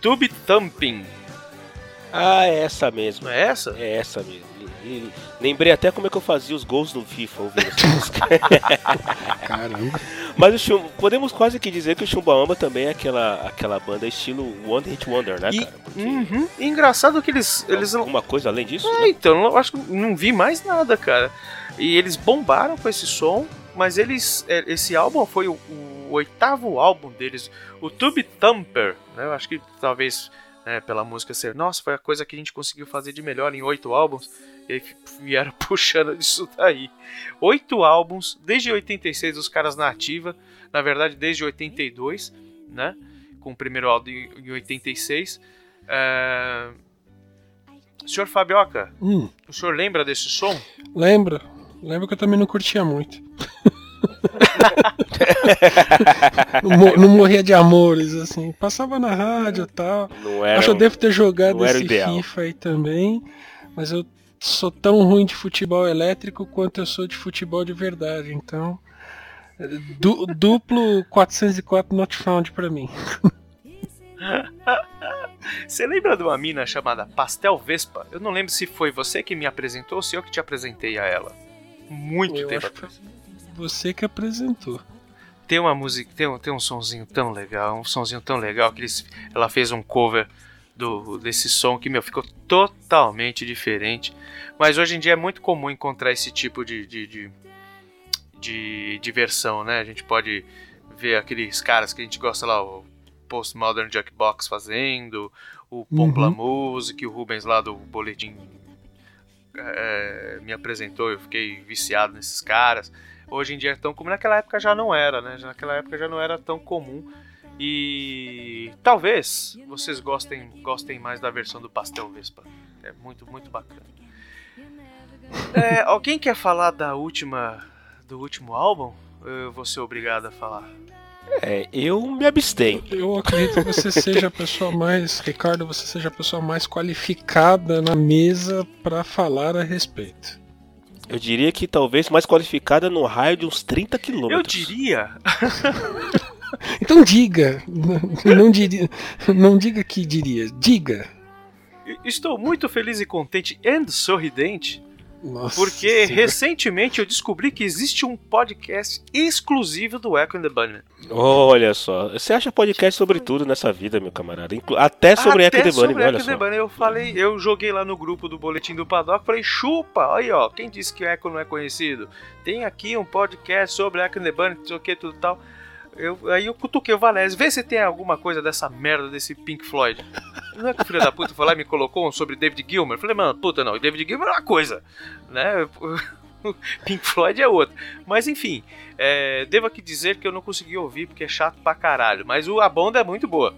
Tube Thumping. Ah, é essa mesmo. É essa? É essa mesmo. Lembrei até como é que eu fazia os gols no FIFA ouvindo essa [laughs] música. Caramba. Mas o Chum, podemos quase que dizer que o Chumbawamba também é aquela, aquela banda estilo One Hit Wonder, né, E, cara? Porque uhum, e engraçado que eles. eles não- Alguma coisa além disso? É, né? então, eu acho que não vi mais nada, cara. E eles bombaram com esse som, mas eles. é, Esse álbum foi o, o oitavo álbum deles, o Tube Thumper, né? Eu acho que talvez né, pela música ser, nossa, foi a coisa que a gente conseguiu fazer de melhor em oito álbuns. E aí vieram [laughs] puxando disso daí. Oito álbuns, desde 86 os caras na ativa, na verdade desde 82, né? Com o primeiro álbum em em 86. É... Senhor Fabioca, Hum, o senhor lembra desse som? lembro. Lembro que eu também não curtia muito. [laughs] não, não morria de amores, assim. Passava na rádio e tal. Não era, Acho que eu devo ter jogado esse. FIFA aí também, mas eu sou tão ruim de futebol elétrico quanto eu sou de futebol de verdade, então. du- duplo 404 not found pra mim. [laughs] Você lembra de uma mina chamada Pastel Vespa? Eu não lembro se foi você que me apresentou ou se eu que te apresentei a ela. Muito Eu tempo atrás. foi você que apresentou. Tem uma música, tem um, tem um sonzinho tão legal, um sonzinho tão legal que eles, ela fez um cover do, desse som que, meu, ficou totalmente diferente. Mas hoje em dia é muito comum encontrar esse tipo de, de, de, de diversão, né? A gente pode ver aqueles caras que a gente gosta lá, o Postmodern Jukebox fazendo, o Pompla Music, o Rubens lá do Boletim é, me apresentou, eu fiquei viciado nesses caras. Hoje em dia é tão comum, naquela época já não era, né? Naquela época já não era tão comum. E talvez vocês gostem, gostem mais da versão do Pastel Vespa. É muito, muito bacana. É, alguém quer falar da última do último álbum? Eu vou ser obrigado a falar. É, eu me abstenho. Eu acredito que você seja a pessoa mais. Ricardo, você seja a pessoa mais qualificada na mesa pra falar a respeito. Eu diria que talvez mais qualificada no raio de uns 30 Eu quilômetros. diria, [laughs] Então diga. Não, diria, não diga que diria. Diga. estou muito feliz e contente e sorridente Nossa, Porque senhora. recentemente eu descobri que existe um podcast exclusivo do Echo and the Bunnymen. Olha só, você acha podcast sobre tudo nessa vida, meu camarada. Inclu- Até sobre Até Echo the sobre Bunny, olha Echo and the só. Bunny. Eu falei, eu joguei lá no grupo do Boletim do Paddock, falei, chupa, aí ó, quem disse que o Echo não é conhecido? Tem aqui um podcast sobre Echo and the Bunny, não sei o que, tudo tal. Eu, aí eu cutuquei o Valese, vê se tem alguma coisa dessa merda desse Pink Floyd. Não é que o filho da puta foi lá e me colocou um sobre David Gilmer? Eu falei, mano, puta não, David Gilmer é uma coisa, né? [laughs] Pink Floyd é outra. Mas enfim, é, devo aqui dizer que eu não consegui ouvir porque é chato pra caralho. Mas o, a banda é muito boa.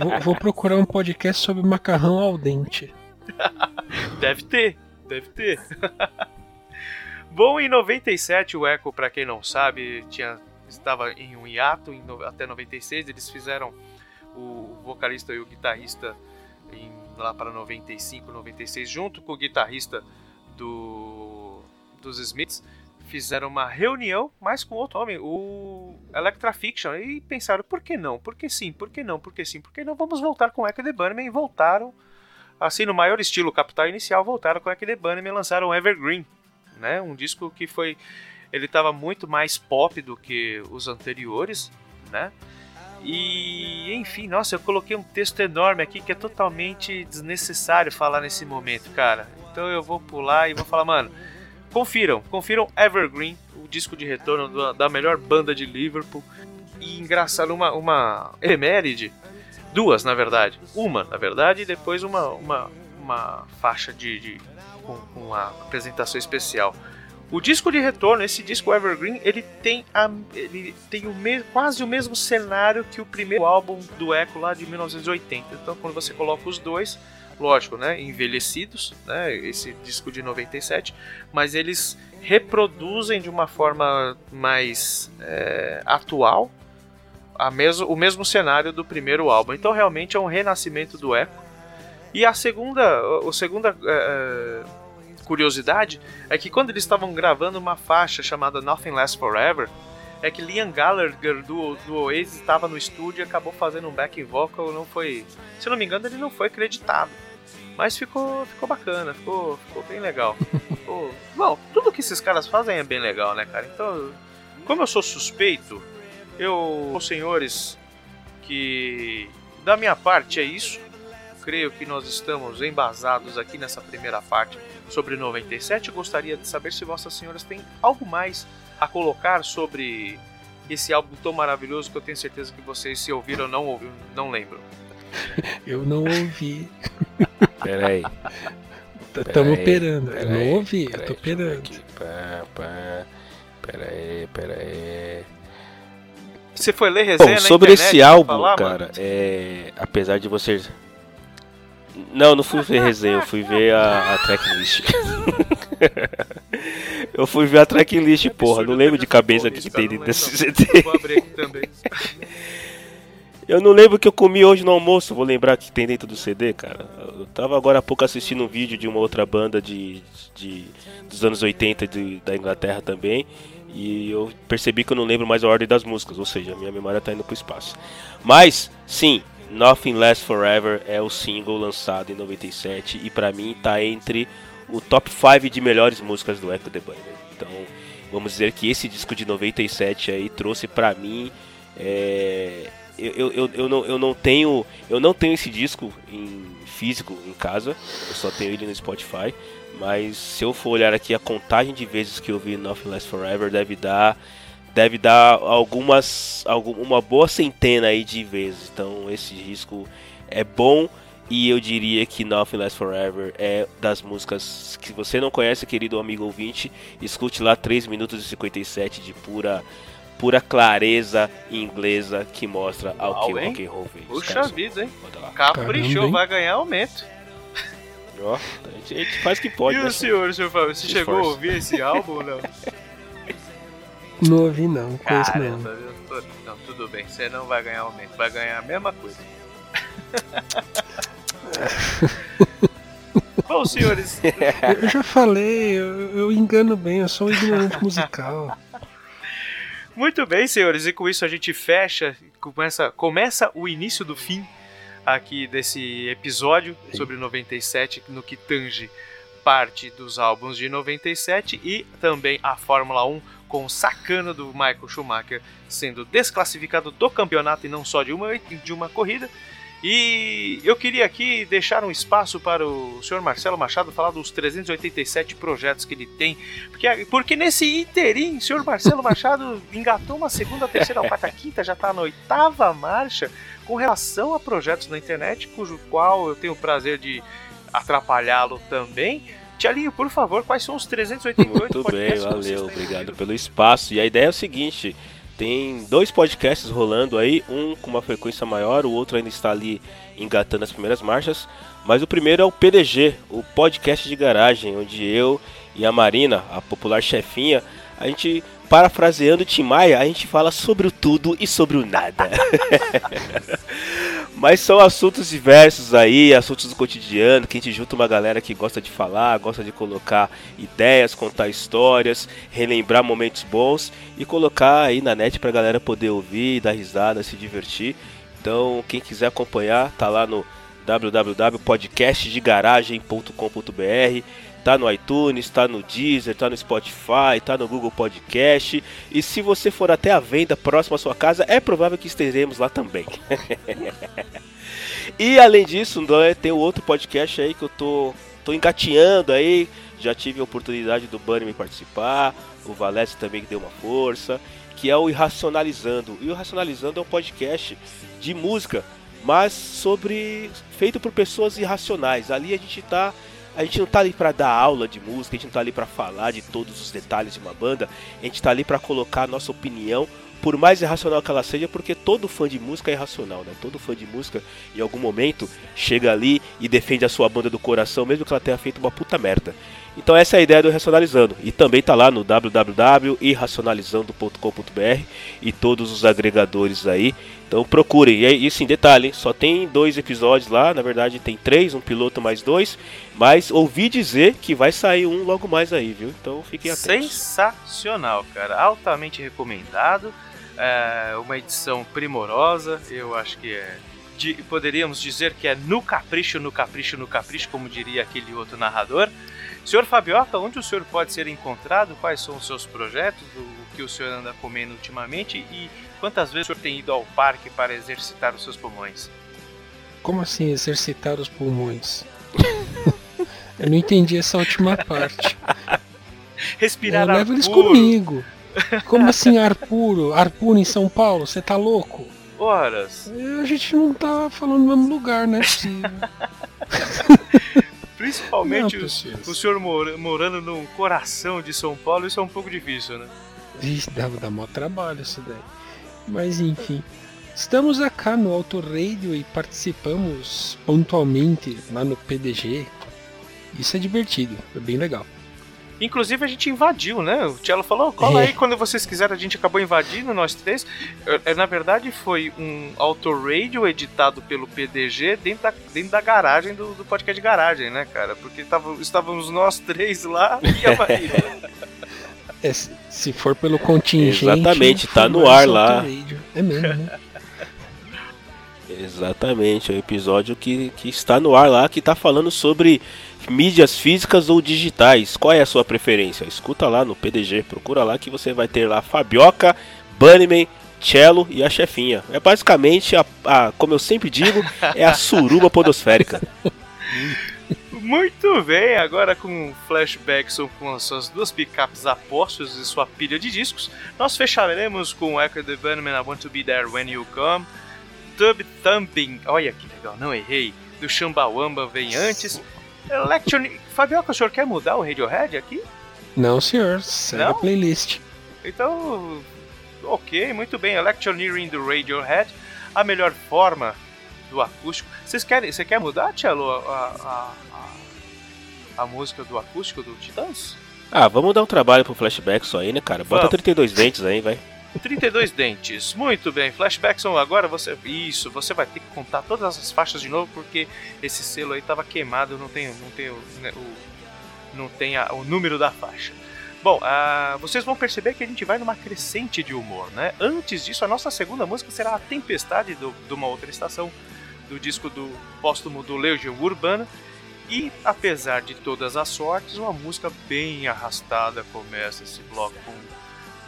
Vou, vou procurar um podcast sobre macarrão al dente. [laughs] Deve ter, deve ter. [laughs] Bom, em 97 o Echo, pra quem não sabe, tinha, estava em um hiato em até 96. Eles fizeram o vocalista e o guitarrista em- lá para 95, 96, junto com o guitarrista do, dos Smiths, fizeram uma reunião, mas com outro nome, o Electra Fiction, e pensaram, por que não? Por que sim? Por que não? Por que sim? Por que não? Vamos voltar com Echo the Bunnymen e voltaram assim no maior estilo capital inicial, voltaram com Echo the Bunnymen e lançaram Evergreen, né? Um disco que foi ele estava muito mais pop do que os anteriores, né? E enfim, nossa, eu coloquei um texto enorme aqui que é totalmente desnecessário falar nesse momento, cara. Então eu vou pular e vou falar, mano, confiram, confiram Evergreen, o disco de retorno da, melhor banda de Liverpool. E engraçado, uma, uma efeméride, duas na verdade. Uma, na verdade, e depois uma, uma, uma faixa de, de com, com uma apresentação especial. O disco de retorno, esse disco Evergreen, ele tem, a, ele tem o me, quase o mesmo cenário que o primeiro álbum do Echo lá de 1980. Então, quando você coloca os dois, lógico, né, envelhecidos, né, esse disco de 97, mas eles reproduzem de uma forma mais é, atual a mesmo, o mesmo cenário do primeiro álbum. Então, realmente é um renascimento do Echo. E a segunda, a segunda é, curiosidade é que quando eles estavam gravando uma faixa chamada Nothing Lasts Forever, é que Liam Gallagher do, do Oasis estava no estúdio e acabou fazendo um backing vocal, não foi, se não me engano, ele não foi acreditado. Mas ficou, ficou bacana, ficou, ficou bem legal. [laughs] Ficou... Bom, tudo que esses caras fazem é bem legal, né, cara? Então, como eu sou suspeito, eu, os senhores, que da minha parte é isso. Creio que nós estamos embasados aqui nessa primeira parte sobre 97. Eu gostaria de saber se vossas senhoras têm algo mais a colocar sobre esse álbum tão maravilhoso que eu tenho certeza que vocês, se ouviram ou não ouviram, não lembram. [laughs] Eu não ouvi. Pera aí. Estamos Peraí, operando. Eu peraí, não ouvi, eu peraí, tô eu operando. aqui. Pá, pá. Pera aí, pera aí. Você foi ler resenha Bom, na sobre internet esse álbum, falar, cara, é. Apesar de você. Não, não fui ver resenha, eu fui ver a, a tracklist. [laughs] Eu fui ver a tracklist, porra. Absurdo, Não lembro de cabeça o que, tem dentro desse. CD. Vou abrir aqui também. [laughs] Eu não lembro o que eu comi hoje no almoço, vou lembrar que tem dentro do CD, cara. Eu tava agora há pouco assistindo um vídeo de uma outra banda de, de dos anos 80 de, da Inglaterra também. E eu percebi que eu não lembro mais a ordem das músicas, ou seja, a minha memória tá indo pro espaço. Mas, sim, Nothing Lasts Forever é o single lançado em 97 e pra mim tá entre o top 5 de melhores músicas do Echo the Bunny. Então, vamos dizer que esse disco de 97 aí trouxe pra mim é, eu, eu, eu, não, eu não tenho eu não tenho esse disco em físico em casa eu só tenho ele no Spotify mas se eu for olhar aqui a contagem de vezes que eu vi Nothing Lasts Forever deve dar deve dar algumas algum, uma boa centena aí de vezes então esse disco é bom e eu diria que Nothing Lasts Forever é das músicas que você não conhece, querido amigo ouvinte, escute lá 3 minutos e 57 de pura pura clareza inglesa que mostra ao que o hein? rock and roll fez. Puxa vida, hein? Caprichou, Caramba, hein? vai ganhar aumento. Ó, a gente, a gente faz o que pode, e né? o senhor, senhor Fábio, você Se chegou a ouvir esse álbum ou não? [laughs] Não ouvi não, conheço Cara, não. eu tô- não, tudo bem, você não vai ganhar aumento, vai ganhar a mesma coisa. [laughs] Bom, senhores, Eu já falei, eu, eu engano bem, eu sou um ignorante musical. muito bem, senhores, e com isso a gente fecha, começa, começa o início do fim aqui desse episódio sobre 97, no que tange parte dos álbuns de 97 e também a Fórmula 1 com o sacano do Michael Schumacher sendo desclassificado do campeonato e não só de uma, de uma corrida. E eu queria aqui deixar um espaço para o senhor Marcelo Machado falar dos 387 projetos que ele tem. Porque, porque nesse interim, o senhor Marcelo Machado [laughs] engatou uma segunda, terceira, quarta, quinta, já está na oitava marcha com relação a projetos na internet, cujo qual eu tenho o prazer de atrapalhá-lo também. Tialinho, por favor, quais são os 388 Muito [laughs] bem, podcasts vocês valeu, obrigado pelo espaço. E a ideia é o seguinte: tem dois podcasts rolando aí, um com uma frequência maior, o outro ainda está ali engatando as primeiras marchas. Mas o primeiro é o PDG, o podcast de garagem, onde eu e a Marina, a popular chefinha, a gente, parafraseando Tim Maia, a gente fala sobre o tudo e sobre o nada. [laughs] Mas são assuntos diversos aí, assuntos do cotidiano, que a gente junta uma galera que gosta de falar, gosta de colocar ideias, contar histórias, relembrar momentos bons e colocar aí na net pra galera poder ouvir, dar risada, se divertir. Então, quem quiser acompanhar, tá lá no www.podcastdegaragem.com.br Tá no iTunes, tá no Deezer, tá no Spotify, tá no Google Podcast. E se você for até a venda próxima à sua casa, é provável que estaremos lá também. [laughs] e além disso, né, tem o outro podcast aí que eu tô, tô engateando aí. Já tive a oportunidade do Bunny me participar, o Valese também que deu uma força, que é o Irracionalizando. E o Irracionalizando é um podcast de música, mas sobre feito por pessoas irracionais. Ali a gente tá a gente não tá ali para dar aula de música, a gente não tá ali para falar de todos os detalhes de uma banda, a gente tá ali para colocar a nossa opinião, por mais irracional que ela seja, porque todo fã de música é irracional, né? Todo fã de música, em algum momento, chega ali e defende a sua banda do coração, mesmo que ela tenha feito uma puta merda. Então essa é a ideia do Racionalizando. E também tá lá no www.irracionalizando.com.br e todos os agregadores aí. Então procurem. E, e sim, detalhe, hein? só tem dois episódios lá. Na verdade tem três, um piloto mais dois. Mas ouvi dizer que vai sair um logo mais aí, viu? Então fiquem atentos. Sensacional, cara. Altamente recomendado. É uma edição primorosa. Eu acho que é. de- poderíamos dizer que é no capricho, no capricho, no capricho, como diria aquele outro narrador. Senhor Fabioca, onde o senhor pode ser encontrado? Quais são os seus projetos? O que o senhor anda comendo ultimamente? E quantas vezes o senhor tem ido ao parque para exercitar os seus pulmões? Como assim exercitar os pulmões? [laughs] Eu não entendi essa última parte. Respirar Eu ar levo eles puro. comigo. Como [laughs] assim ar puro? Ar puro em São Paulo? Você tá louco? Horas. A gente não tá falando no mesmo lugar, né? [laughs] Principalmente Não, o, o senhor mora- morando no coração de São Paulo, isso é um pouco difícil, né? Vixe, dá, dá mó trabalho isso daí. Mas enfim. Estamos acá no Auto Radio e participamos pontualmente lá no PDG. Isso é divertido, é bem legal. Inclusive a gente invadiu, né? O Cello falou, cola aí quando vocês quiserem, a gente acabou invadindo, nós três. É, é, Na verdade foi um autoradio editado pelo PDG dentro da, dentro da garagem do, do podcast de garagem, né, cara? Porque tava, estávamos nós três lá e a. [laughs] É, se- for pelo contingente. Exatamente, tá no ar lá. Autoradio. É mesmo, né? Exatamente, é o episódio que, que está no ar lá, que está falando sobre mídias físicas ou digitais. Qual é a sua preferência? Escuta lá no PDG, procura lá que você vai ter lá Fabioca, Bunnyman, Cello e a chefinha. É basicamente, a, a- como eu sempre digo, é a suruba podosférica. [laughs] Muito bem, agora com flashbacks ou com as suas duas picapes apostos e sua pilha de discos, nós fecharemos com Echo the Bunnyman I Want to Be There When You Come, Tub Thumping, olha que legal, não errei, do Chumbawamba vem antes, Election... Fabioca, o senhor quer mudar o Radiohead aqui? Não, senhor. Segue Não? a playlist. Então, ok, muito bem, Electioneering do Radiohead, a melhor forma do acústico. Vocês querem, você quer mudar, Tchelo, a, a, a, a música do acústico do Titãs? Ah, vamos dar um trabalho pro flashback só aí, né, cara? Bota Vamos. 32 dentes aí, vai. 32 dentes. Muito bem. Flashbacks são agora você. Isso, você vai ter que contar todas as faixas de novo porque esse selo aí tava queimado, não tem, não tem, o, né, o- não tem a- o número da faixa. Bom, ah, vocês vão perceber que a gente vai numa crescente de humor, né? Antes disso, a nossa segunda música será a Tempestade do, de uma outra estação do disco do póstumo do Legião Urbana. E apesar de todas as sortes, uma música bem arrastada começa esse bloco com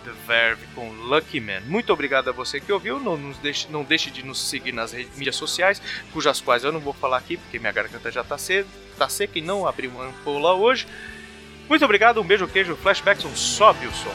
The Verve com Lucky Man. Muito obrigado a você que ouviu. Não, nos deixe, não deixe de nos seguir nas redes, mídias sociais, cujas quais eu não vou falar aqui porque minha garganta já está cedo, tá seca e não abri uma ampola hoje. Muito obrigado, um beijo, queijo, Flashbackson, sobe o som.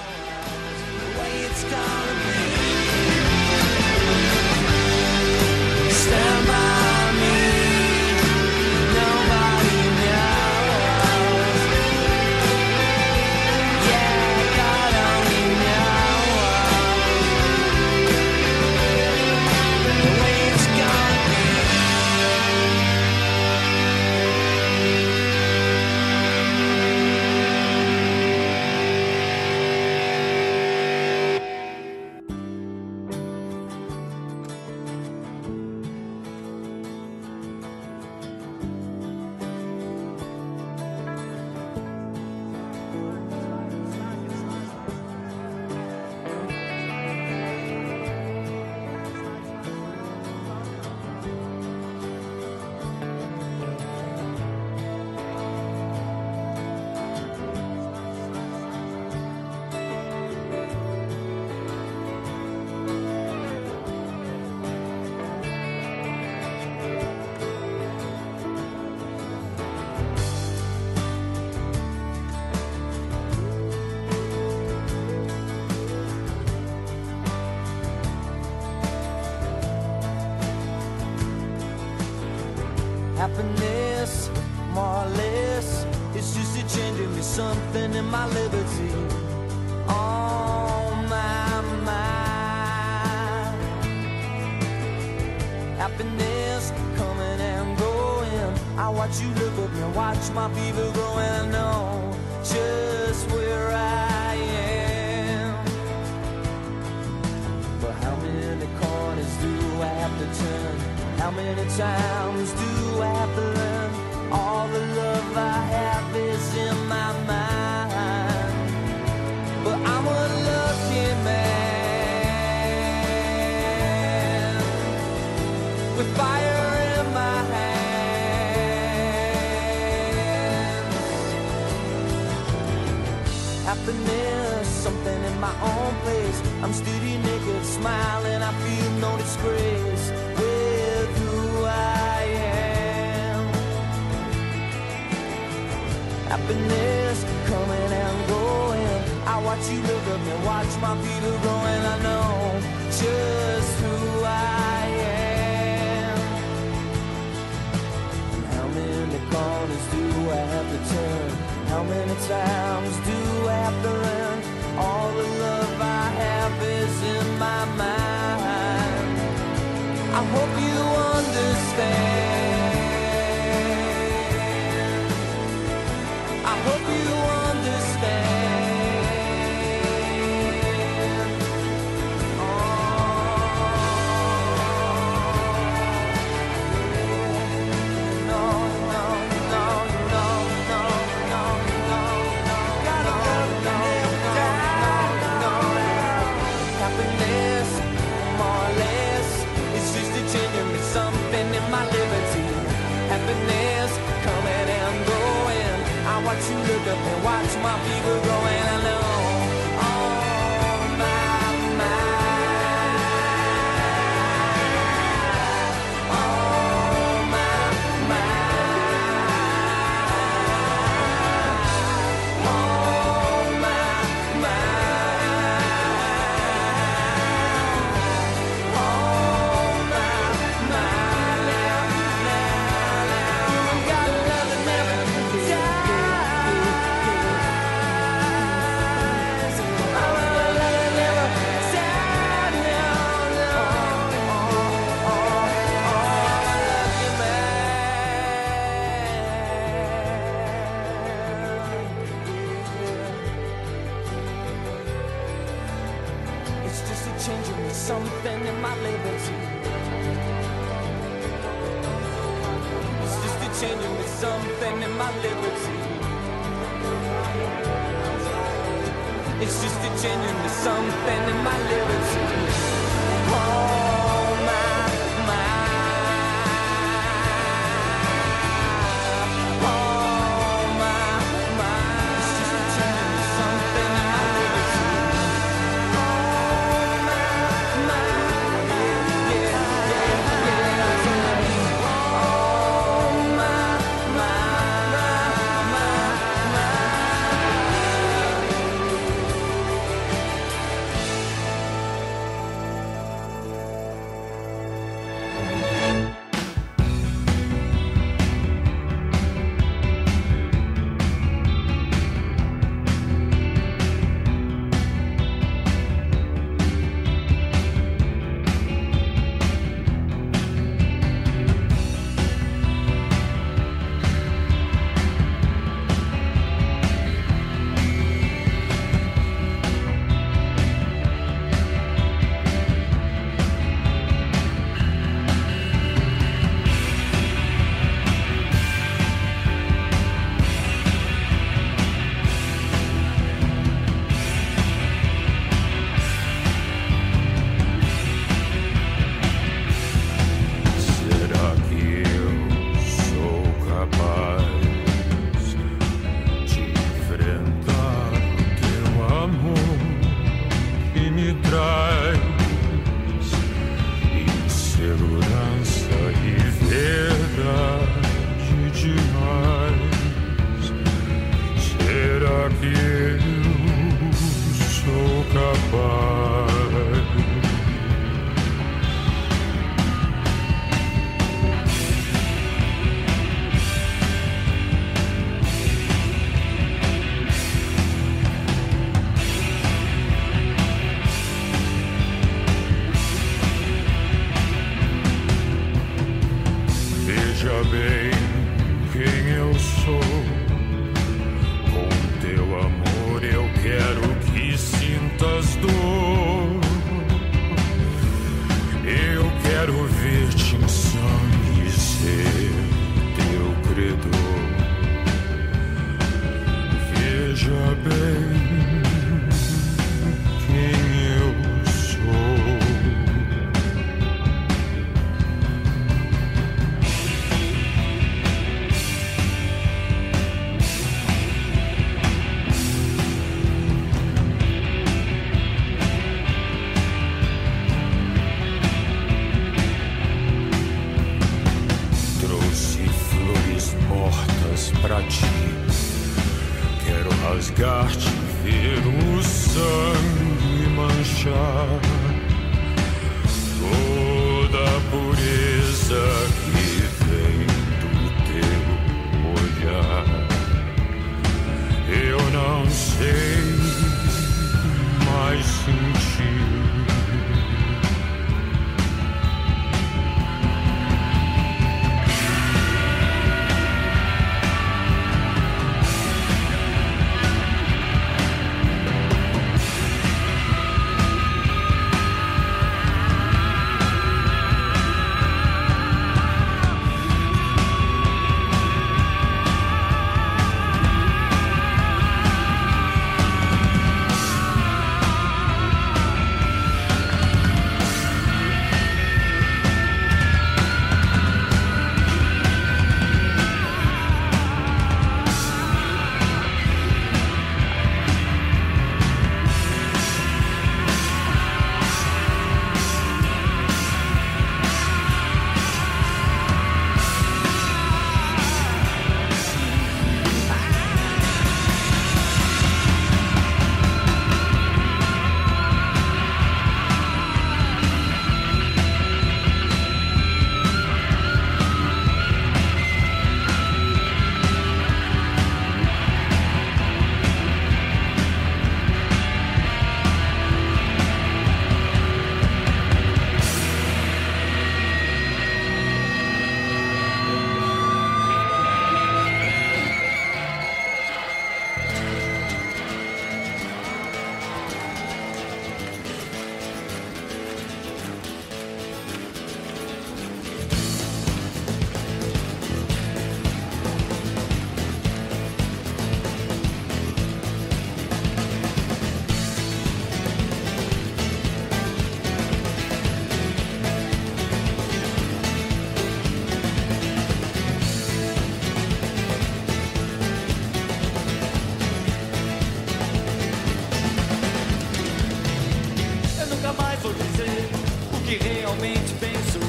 que realmente penso.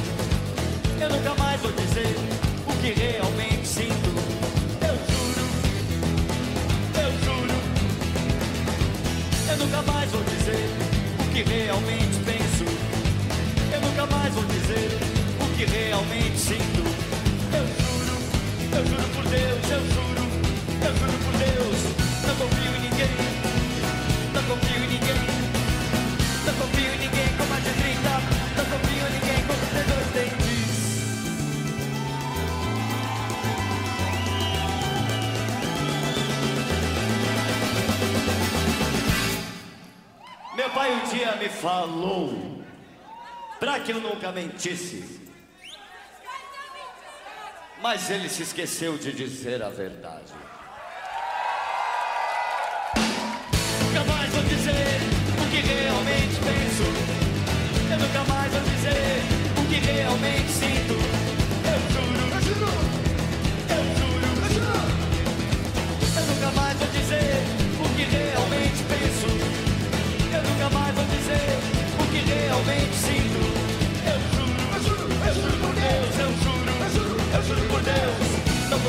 Eu nunca mais vou dizer o que realmente sinto. Eu juro, eu juro. Eu nunca mais vou dizer o que realmente penso. Eu nunca mais vou dizer o que realmente sinto. Eu juro, eu juro por Deus, eu juro, eu juro por Deus. Não confio em ninguém. me falou, para que eu nunca mentisse. Mas ele se esqueceu de dizer a verdade.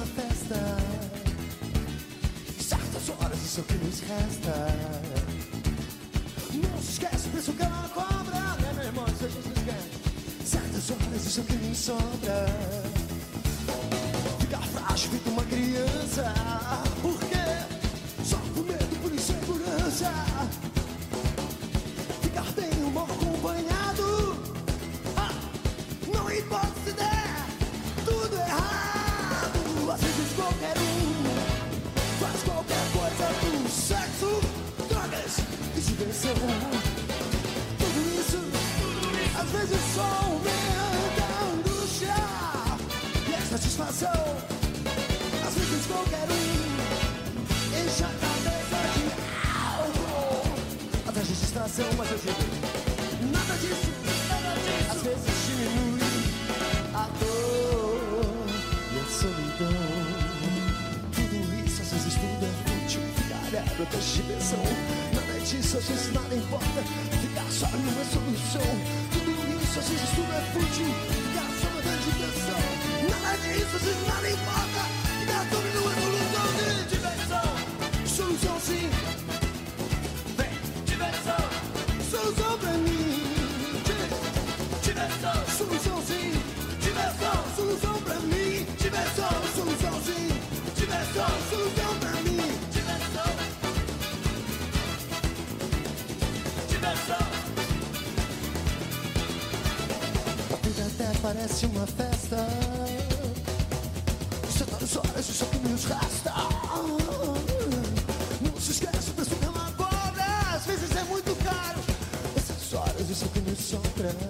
uma festa. Certas horas isso é o que nos resta. Não se esquece, pensa que ela cobra. Né, meu irmão? Isso a gente esquece. Certas horas isso é o que nos sobra. Satisfação. Às vezes qualquer um enche a cabeça de álcool atrás de distração, mas eu digo nada disso, nada disso. Às vezes diminui a dor e a solidão. Tudo isso, às vezes tudo é fútil. Ficar é outra dimensão. Nada disso, às vezes nada importa. Ficar só não é solução. Tudo isso, às vezes tudo é fútil. Ficar só não é dimensão. Às vezes nada importa. Ficar só não é solução. De diversão. Solução sim. Vem, diversão. Solução pra mim. Diversão. Solução sim. Diversão. Solução pra mim. Diversão. Solução sim. Diversão. Solução pra mim. Diversão. Diversão. A vida até parece uma festa. Que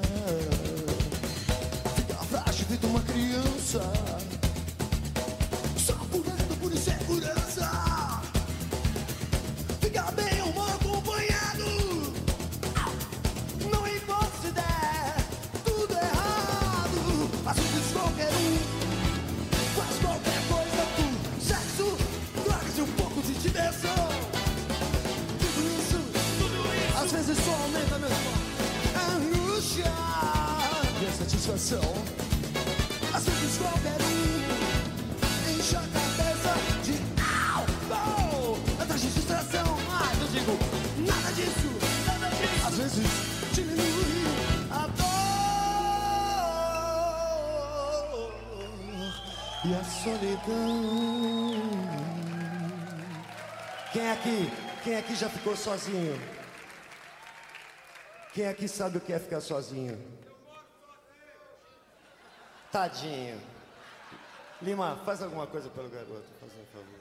ficou sozinho? Quem aqui sabe o que é ficar sozinho? Tadinho. Lima, faz alguma coisa pelo garoto, faz um favor.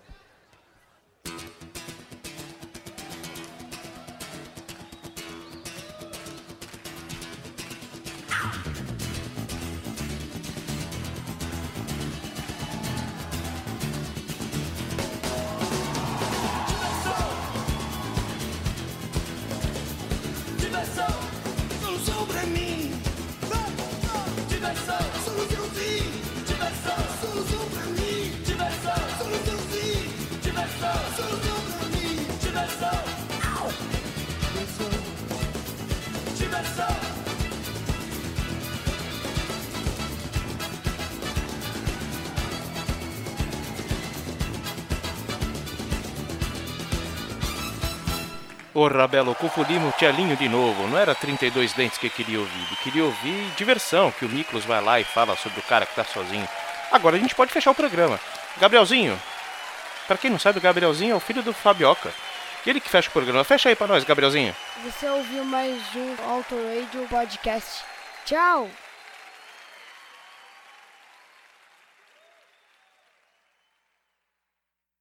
Ô Rabelo, confundimos o Tchelinho de novo. Não era 32 dentes que queria ouvir. Ele queria ouvir diversão, que o Miklos vai lá e fala sobre o cara que tá sozinho. Agora a gente pode fechar o programa. Gabrielzinho, pra quem não sabe, o Gabrielzinho é o filho do Fabioca. Ele que fecha o programa. Fecha aí pra nós, Gabrielzinho. Você ouviu mais um Auto Radio Podcast. Tchau!